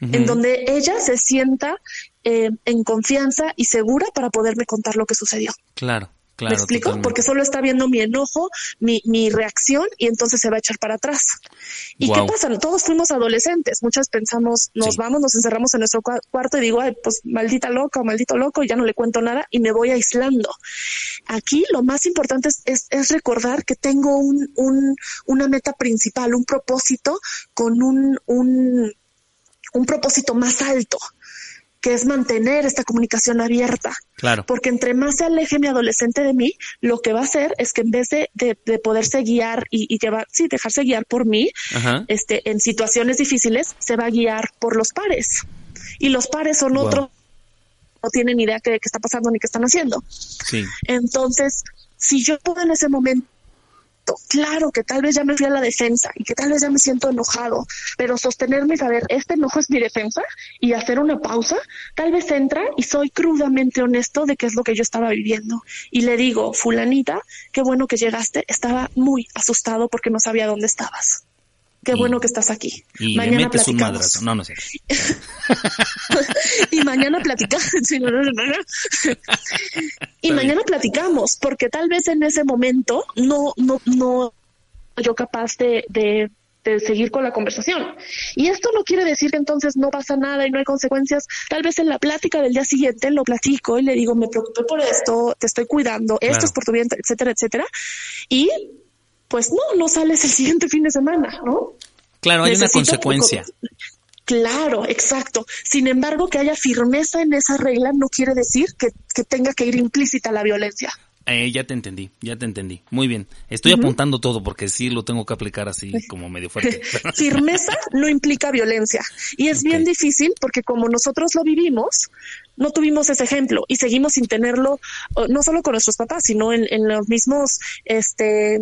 en donde ella se sienta eh, en confianza y segura para poderme contar lo que sucedió. Claro, Claro, ¿Me explico? totalmente. Porque solo está viendo mi enojo, mi, mi reacción y entonces se va a echar para atrás. ¿Y qué pasa? Todos fuimos adolescentes. Muchas pensamos, nos Sí. vamos, nos encerramos en nuestro cua- cuarto y digo, ay, pues maldita loca o maldito loco, y ya no le cuento nada y me voy aislando. Aquí lo más importante es, es, es recordar que tengo un, un, una meta principal, un propósito con un, un, un propósito más alto, que es mantener esta comunicación abierta. Claro. Porque entre más se aleje mi adolescente de mí, lo que va a hacer es que en vez de, de, de poderse guiar y, y llevar, sí, dejarse guiar por mí, Ajá. este, en situaciones difíciles, se va a guiar por los pares. Y los pares son Wow. otros, no tienen idea qué, qué está pasando ni qué están haciendo. Sí. Entonces, si yo puedo en ese momento, claro que tal vez ya me fui a la defensa y que tal vez ya me siento enojado, pero sostenerme y saber, este enojo es mi defensa y hacer una pausa, tal vez entra y soy crudamente honesto de qué es lo que yo estaba viviendo. Y le digo, fulanita, qué bueno que llegaste, estaba muy asustado porque no sabía dónde estabas. Qué Y- bueno que estás aquí. Y le Mañana metes platicamos. No, no sé. y mañana platicamos. Y mañana platicamos, porque tal vez en ese momento no, no, no yo capaz de, de, de seguir con la conversación. Y esto no quiere decir que entonces no pasa nada y no hay consecuencias. Tal vez en la plática del día siguiente lo platico y le digo, me preocupé por esto, te estoy cuidando, esto es por tu bien, etcétera, etcétera. Y pues no, no sales el siguiente fin de semana, ¿no? Claro, hay una consecuencia. Claro, exacto. Sin embargo, que haya firmeza en esa regla no quiere decir que, que tenga que ir implícita la violencia. Eh, ya te entendí, ya te entendí. Muy bien. Estoy apuntando todo porque sí lo tengo que aplicar así como medio fuerte. Firmeza no implica violencia. Y es bien difícil porque como nosotros lo vivimos, no tuvimos ese ejemplo y seguimos sin tenerlo, no solo con nuestros papás, sino en, en los mismos, este,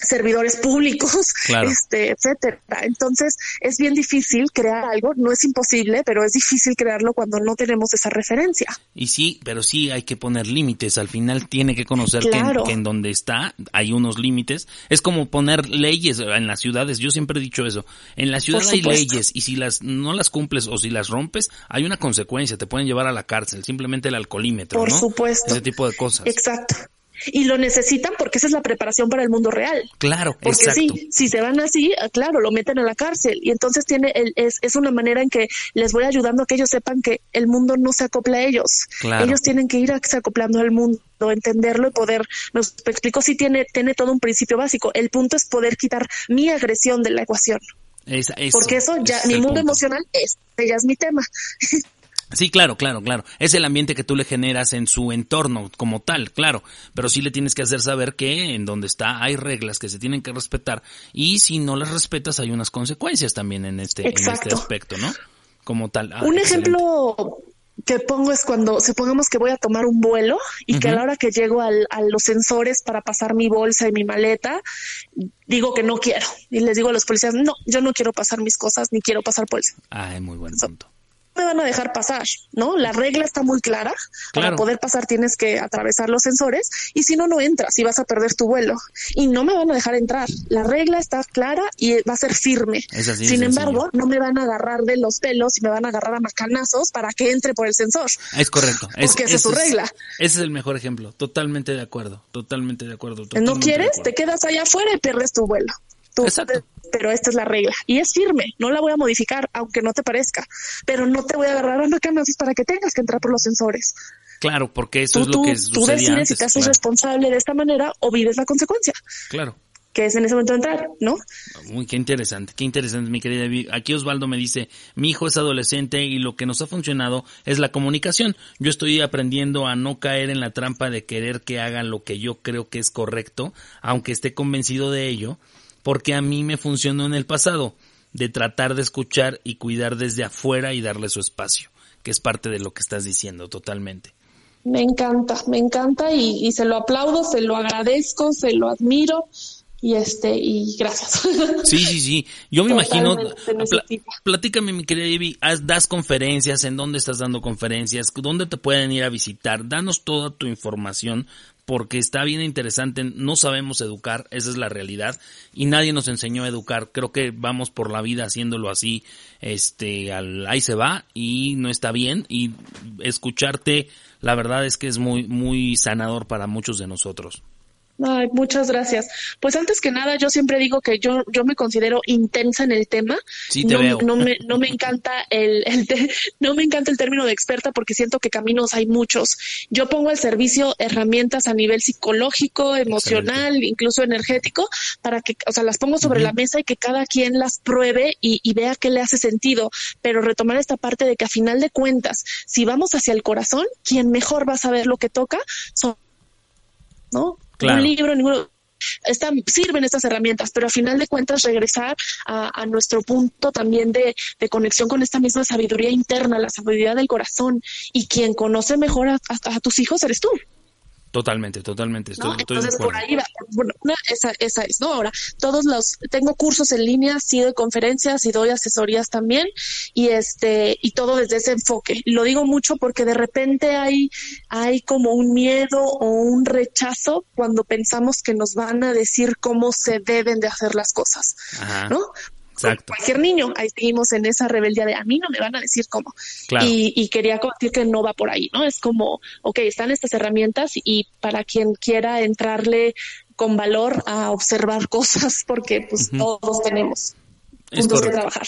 servidores públicos, Claro. este, etcétera. Entonces, es bien difícil crear algo, no es imposible, pero es difícil crearlo cuando no tenemos esa referencia. Y sí, pero sí hay que poner límites. Al final tiene que conocer que en- Claro. que, en, donde está hay unos límites. Es como poner leyes en las ciudades. Yo siempre he dicho eso. En la ciudad hay leyes y si las no las cumples o si las rompes, hay una consecuencia. Te pueden llevar a la cárcel. Simplemente el alcoholímetro, Por ¿no? supuesto. Ese tipo de cosas. Exacto. Y lo necesitan porque esa es la preparación para el mundo real. Claro, Porque exacto. sí, si se van así, ah, claro, lo meten a la cárcel. Y entonces tiene el, es, es una manera en que les voy ayudando a que ellos sepan que el mundo no se acopla a ellos. Claro. Ellos tienen que ir a- se acoplando al mundo, entenderlo y poder, nos explico si tiene, tiene todo un principio básico. El punto es poder quitar mi agresión de la ecuación. Es- eso, Porque eso ya, es mi mundo punto. emocional es, ya es mi tema. Sí, claro, claro, claro. Es el ambiente que tú le generas en su entorno como tal, claro. Pero sí le tienes que hacer saber que en donde está hay reglas que se tienen que respetar y si no las respetas hay unas consecuencias también en este, en este aspecto, ¿no? Como tal. Ah, un excelente. ejemplo que pongo es cuando supongamos que voy a tomar un vuelo y que a la hora que llego al, a los sensores para pasar mi bolsa y mi maleta, digo que no quiero. Y les digo a los policías, no, yo no quiero pasar mis cosas ni quiero pasar bolsa. Ay, muy buen punto. Me van a dejar pasar, ¿no? La regla está muy clara. Claro. Para poder pasar tienes que atravesar los sensores y si no, no entras y vas a perder tu vuelo. Y no me van a dejar entrar. La regla está clara y va a ser firme. Así Sin sencillo. embargo, no me van a agarrar de los pelos y me van a agarrar a macanazos para que entre por el sensor. Es correcto. Es, Porque esa es su regla. Ese es el mejor ejemplo. Totalmente de acuerdo. Totalmente de acuerdo. no totalmente quieres, acuerdo. te quedas allá afuera y pierdes tu vuelo. Tú- Exacto. Pero esta es la regla. Y es firme, no la voy a modificar, aunque no te parezca. Pero no te voy a agarrar a macanazos para que tengas que entrar por los sensores. Claro, porque eso Tú, es lo tú, que tú sucedía decides antes. si te haces claro, responsable de esta manera o vives la consecuencia, claro. que es en ese momento entrar, ¿no? Muy, qué interesante, qué interesante, mi querida. Aquí Osvaldo me dice, mi hijo es adolescente y lo que nos ha funcionado es la comunicación. Yo estoy aprendiendo a no caer en la trampa de querer que hagan lo que yo creo que es correcto, aunque esté convencido de ello, porque a mí me funcionó en el pasado, de tratar de escuchar y cuidar desde afuera y darle su espacio, que es parte de lo que estás diciendo totalmente. Me encanta, me encanta y, y se lo aplaudo, se lo agradezco, se lo admiro, y este y gracias. Sí, sí, sí. Yo me imagino. Totalmente necesito. platícame, mi querida Ivy, das conferencias, ¿en dónde estás dando conferencias? ¿Dónde te pueden ir a visitar? Danos toda tu información porque está bien interesante. No sabemos educar, esa es la realidad y nadie nos enseñó a educar. Creo que vamos por la vida haciéndolo así, este, al ahí se va y no está bien y escucharte, la verdad es que es muy, muy sanador para muchos de nosotros. Ay, muchas gracias. Pues antes que nada, yo siempre digo que yo, yo me considero intensa en el tema. Sí, te no, veo. no me, no me encanta el, el te- no me encanta el término de experta porque siento que caminos hay muchos. Yo pongo al servicio herramientas a nivel psicológico, emocional, incluso energético, para que, o sea, las pongo sobre la mesa y que cada quien las pruebe y, y vea qué le hace sentido. Pero retomar esta parte de que a final de cuentas, si vamos hacia el corazón, quien mejor va a saber lo que toca son ¿no? Un libro, ninguno. Están, sirven estas herramientas, pero a final de cuentas regresar a, nuestro punto también de, de conexión con esta misma sabiduría interna, la sabiduría del corazón. Y quien conoce mejor a- a tus hijos eres tú. Totalmente, totalmente. Estoy, ¿no? estoy Entonces por ahí va. Bueno, una, esa, esa es, ¿no? Ahora, todos los, tengo cursos en línea, sí doy conferencias y doy asesorías también, y este, y todo desde ese enfoque. Lo digo mucho porque de repente hay, hay como un miedo o un rechazo cuando pensamos que nos van a decir cómo se deben de hacer las cosas, Ajá. ¿no? Exacto. Cualquier niño, ahí seguimos en esa rebeldía de a mí no me van a decir cómo. Claro. Y, y quería compartir que no va por ahí, ¿no? Es como, ok, están estas herramientas y para quien quiera entrarle con valor a observar cosas, porque pues todos tenemos puntos que trabajar.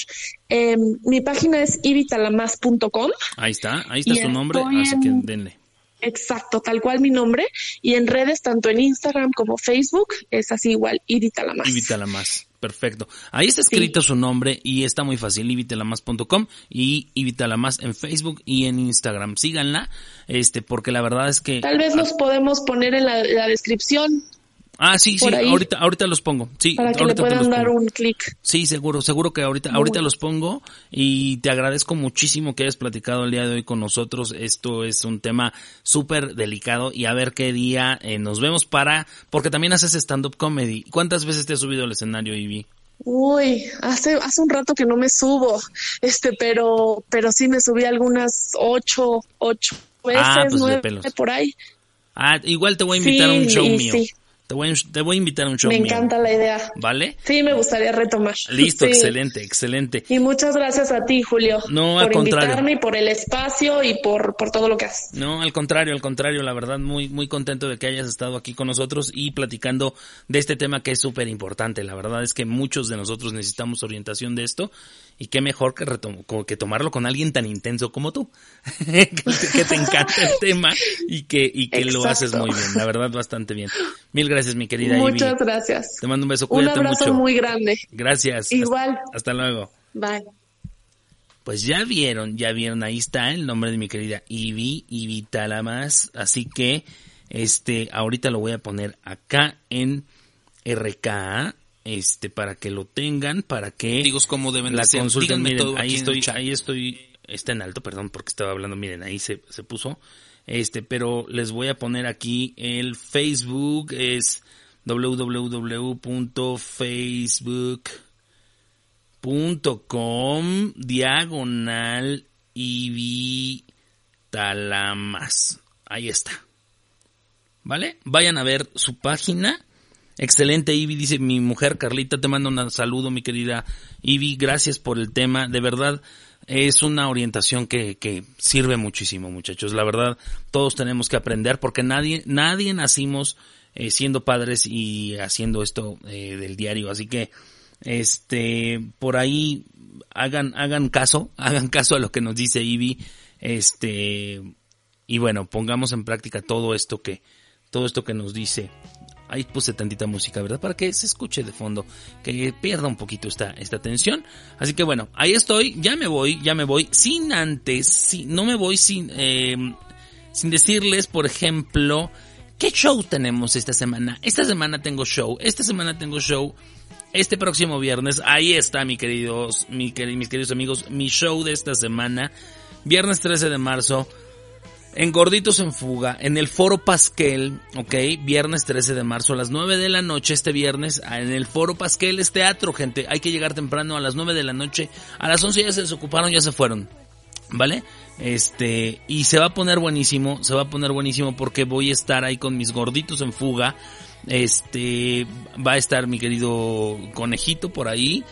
Eh, mi página es ibitalamas.com. Ahí está, ahí está su nombre, así que en- denle. Exacto, tal cual mi nombre. Y en redes, tanto en Instagram como Facebook, es así igual, ibitalamas. Ivítala más. Perfecto. Ahí está escrito su nombre y está muy fácil, ivitalamas.com y Ivítala más en Facebook y en Instagram. Síganla, este, porque la verdad es que... Tal vez los podemos poner en la, la descripción Ah, sí, sí, ahí. ahorita, ahorita los pongo. Sí, para que le ahorita te los puedan dar pongo. un clic. Sí, seguro, seguro que ahorita, ahorita los pongo y te agradezco muchísimo que hayas platicado el día de hoy con nosotros. Esto es un tema súper delicado y a ver qué día eh, nos vemos para, porque también haces stand-up comedy. ¿Cuántas veces te has subido al escenario, Ivy? Uy, hace, hace un rato que no me subo, este, pero, pero sí me subí algunas ocho, ocho veces, Ah, pues nueve, por ahí. Ah, igual te voy a invitar a un show mío. sí. Te, voy, a- te voy a invitar a un show Me mío. encanta la idea. ¿Vale? Sí, me gustaría retomar. Listo, Sí. excelente, excelente. Y muchas gracias a ti, Julio. No, al por contrario. invitarme y por el espacio y por, por todo lo que haces. No, al contrario, al contrario, la verdad muy muy contento de que hayas estado aquí con nosotros y platicando de este tema que es súper importante. La verdad es que muchos de nosotros necesitamos orientación de esto y qué mejor que retom- como que tomarlo con alguien tan intenso como tú, que, te, que te encanta el tema y que y que lo haces muy bien, la verdad bastante bien. Mil gracias, mi querida Muchas gracias. Te mando un beso, Un cuídate abrazo mucho. muy grande. Gracias. Igual. Hasta, hasta luego. Bye. Pues ya vieron, ya vieron, ahí está el nombre de mi querida Ivy, Ivy Talamas, así que, este, ahorita lo voy a poner acá en RK, este, para que lo tengan, para que Digo, ¿cómo deben la consulten, Díganme miren, todo ahí estoy, ahí estoy, está en alto, perdón, porque estaba hablando, miren, ahí se, se puso, este, pero les voy a poner aquí el Facebook, es www.facebook.com diagonal Ivy Talamas. Ahí está. ¿Vale? Vayan a ver su página. Excelente, Ivy, dice mi mujer Carlita, te mando un saludo, mi querida Ivy, gracias por el tema, de verdad es una orientación que, que sirve muchísimo, muchachos, la verdad todos tenemos que aprender porque nadie, nadie nacimos eh, siendo padres y haciendo esto eh, del diario, así que este, por ahí hagan, hagan caso, hagan caso a lo que nos dice Ivy, este, y bueno, pongamos en práctica todo esto que, todo esto que nos dice. Ahí puse tantita música, ¿verdad? Para que se escuche de fondo, que pierda un poquito esta, esta tensión. Así que bueno, ahí estoy, ya me voy, ya me voy, sin antes, si, no me voy sin, eh, sin decirles, por ejemplo, ¿qué show tenemos esta semana? Esta semana tengo show, esta semana tengo show. Este próximo viernes, ahí está, mi queridos, mi, mis queridos amigos, mi show de esta semana, viernes 13 de marzo, en Gorditos en Fuga, en el Foro Pasquel, ok, viernes 13 de marzo a las 9 de la noche, este viernes, en el Foro Pasquel es teatro, gente, hay que llegar temprano a las 9 de la noche, a las 11 ya se desocuparon, ya se fueron, ¿vale? Este, y se va a poner buenísimo, se va a poner buenísimo porque voy a estar ahí con mis gorditos en fuga, este, va a estar mi querido conejito por ahí,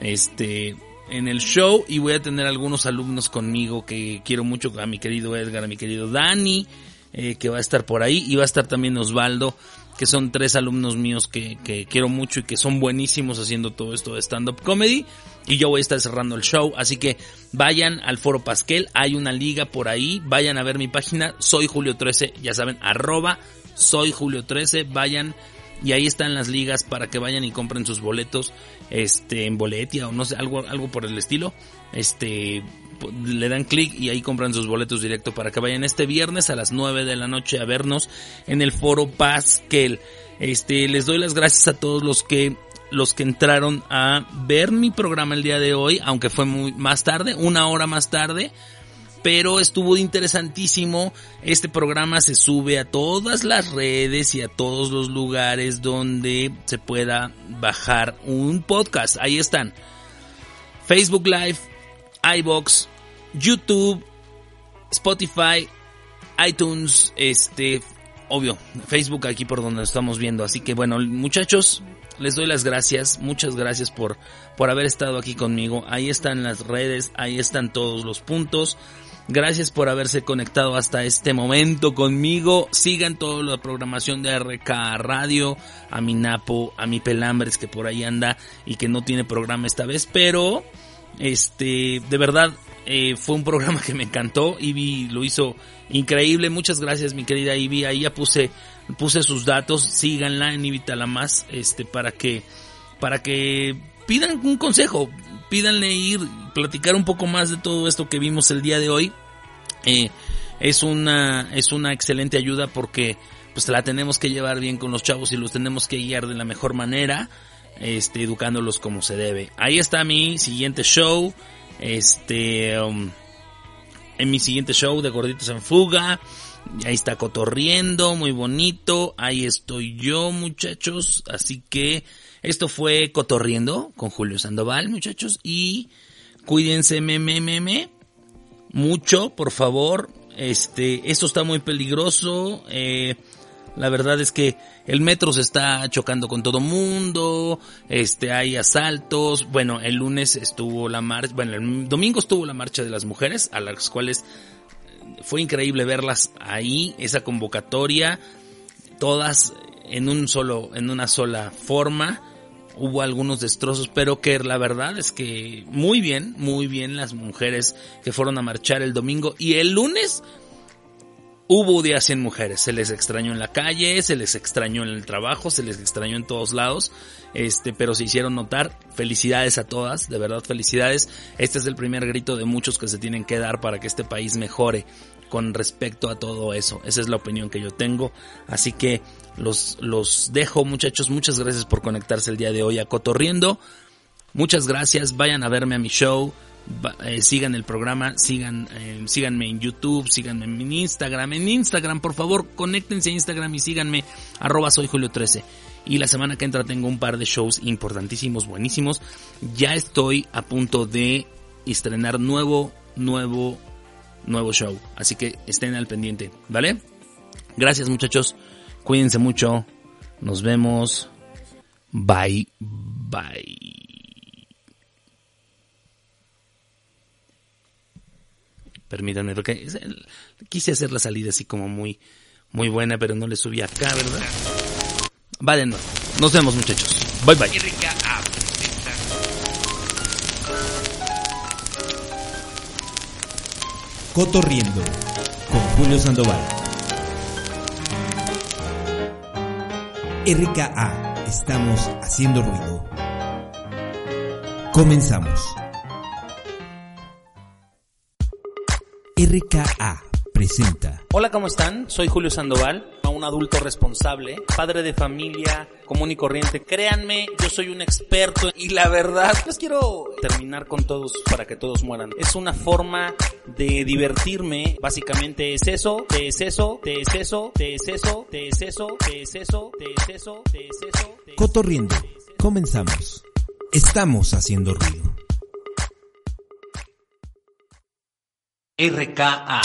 este, en el show y voy a tener algunos alumnos conmigo que quiero mucho, a mi querido Edgar, a mi querido Dani, eh, que va a estar por ahí y va a estar también Osvaldo, que son tres alumnos míos que, quiero mucho y que son buenísimos haciendo todo esto de stand-up comedy y yo voy a estar cerrando el show, así que vayan al foro Pasquel, hay una liga por ahí, vayan a ver mi página, soy Julio 13, ya saben, arroba soy Julio 13, vayan y ahí están las ligas para que vayan y compren sus boletos este en boletia o no sé algo algo por el estilo este le dan clic y ahí compran sus boletos directo para que vayan este viernes a las 9 de la noche a vernos en el foro Pasquel. Este les doy las gracias a todos los que los que entraron a ver mi programa el día de hoy aunque fue muy más tarde una hora más tarde pero estuvo interesantísimo. Este programa se sube a todas las redes y a todos los lugares donde se pueda bajar un podcast. Ahí están. Facebook Live, iBox, YouTube, Spotify, iTunes, este, obvio, Facebook aquí por donde estamos viendo. Así que bueno, muchachos, les doy las gracias, muchas gracias por, por haber estado aquí conmigo. Ahí están las redes, ahí están todos los puntos. Gracias por haberse conectado hasta este momento conmigo. Sigan toda la programación de RK Radio, a mi Napo, a mi Pelambres que por ahí anda y que no tiene programa esta vez, pero este, de verdad, eh, fue un programa que me encantó. Ivy lo hizo increíble. Muchas gracias, mi querida Ivy. Ahí ya puse, puse sus datos. Síganla en Ivítala más, este, para que, para que pidan un consejo pídanle ir, platicar un poco más de todo esto que vimos el día de hoy. Eh, es una, es una excelente ayuda porque pues la tenemos que llevar bien con los chavos y los tenemos que guiar de la mejor manera, este, educándolos como se debe. Ahí está mi siguiente show, este, um, en mi siguiente show de Gorditos en Fuga. Ahí está cotorriendo, muy bonito. Ahí estoy yo, muchachos. Así que esto fue Cotorriendo con Julio Sandoval, muchachos. Y cuídense, me, me, mucho, por favor. Este, esto está muy peligroso. Eh, la verdad es que el metro se está chocando con todo mundo, este, hay asaltos, bueno, el lunes estuvo la marcha, bueno, el domingo estuvo la marcha de las mujeres, a las cuales fue increíble verlas ahí, esa convocatoria, todas en un solo, en una sola forma, hubo algunos destrozos, pero que la verdad es que muy bien, muy bien las mujeres que fueron a marchar el domingo. Y el lunes hubo días sin mujeres, se les extrañó en la calle, se les extrañó en el trabajo, se les extrañó en todos lados, este, pero se hicieron notar. Felicidades a todas, de verdad felicidades. Este es el primer grito de muchos que se tienen que dar para que este país mejore con respecto a todo eso. Esa es la opinión que yo tengo. Así que los, los dejo muchachos. Muchas gracias por conectarse el día de hoy a Cotorriendo. Muchas gracias. Vayan a verme a mi show. Eh, sigan el programa, sigan, eh, síganme en YouTube, síganme en Instagram. En Instagram, por favor, conéctense a Instagram y síganme, arroba soy Julio 13. Y la semana que entra tengo un par de shows importantísimos, buenísimos. Ya estoy a punto de estrenar nuevo, nuevo nuevo show. Así que estén al pendiente, ¿vale? Gracias muchachos, cuídense mucho, nos vemos, bye, bye. Permítanme, porque quise hacer la salida así como muy, muy buena, pero no le subí acá, ¿verdad? Va de nuevo. Nos vemos muchachos. Bye bye. Cotorriendo con Julio Sandoval. RKA, estamos haciendo ruido. Comenzamos. RKA presenta Hola, ¿cómo están? Soy Julio Sandoval, un adulto responsable, padre de familia, común y corriente. Créanme, yo soy un experto y la verdad, pues quiero terminar con todos para que todos mueran. Es una forma de divertirme, básicamente es eso, te es eso, te es eso, te es eso, te es eso, te es eso, te es eso, te es eso. Cotorriendo, comenzamos. Estamos haciendo ruido. RKA.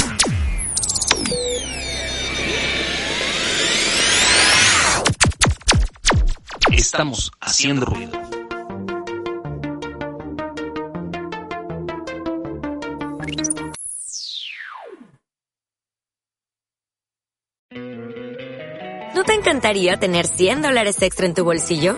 Estamos haciendo ruido. ¿No te encantaría tener 100 dólares extra en tu bolsillo?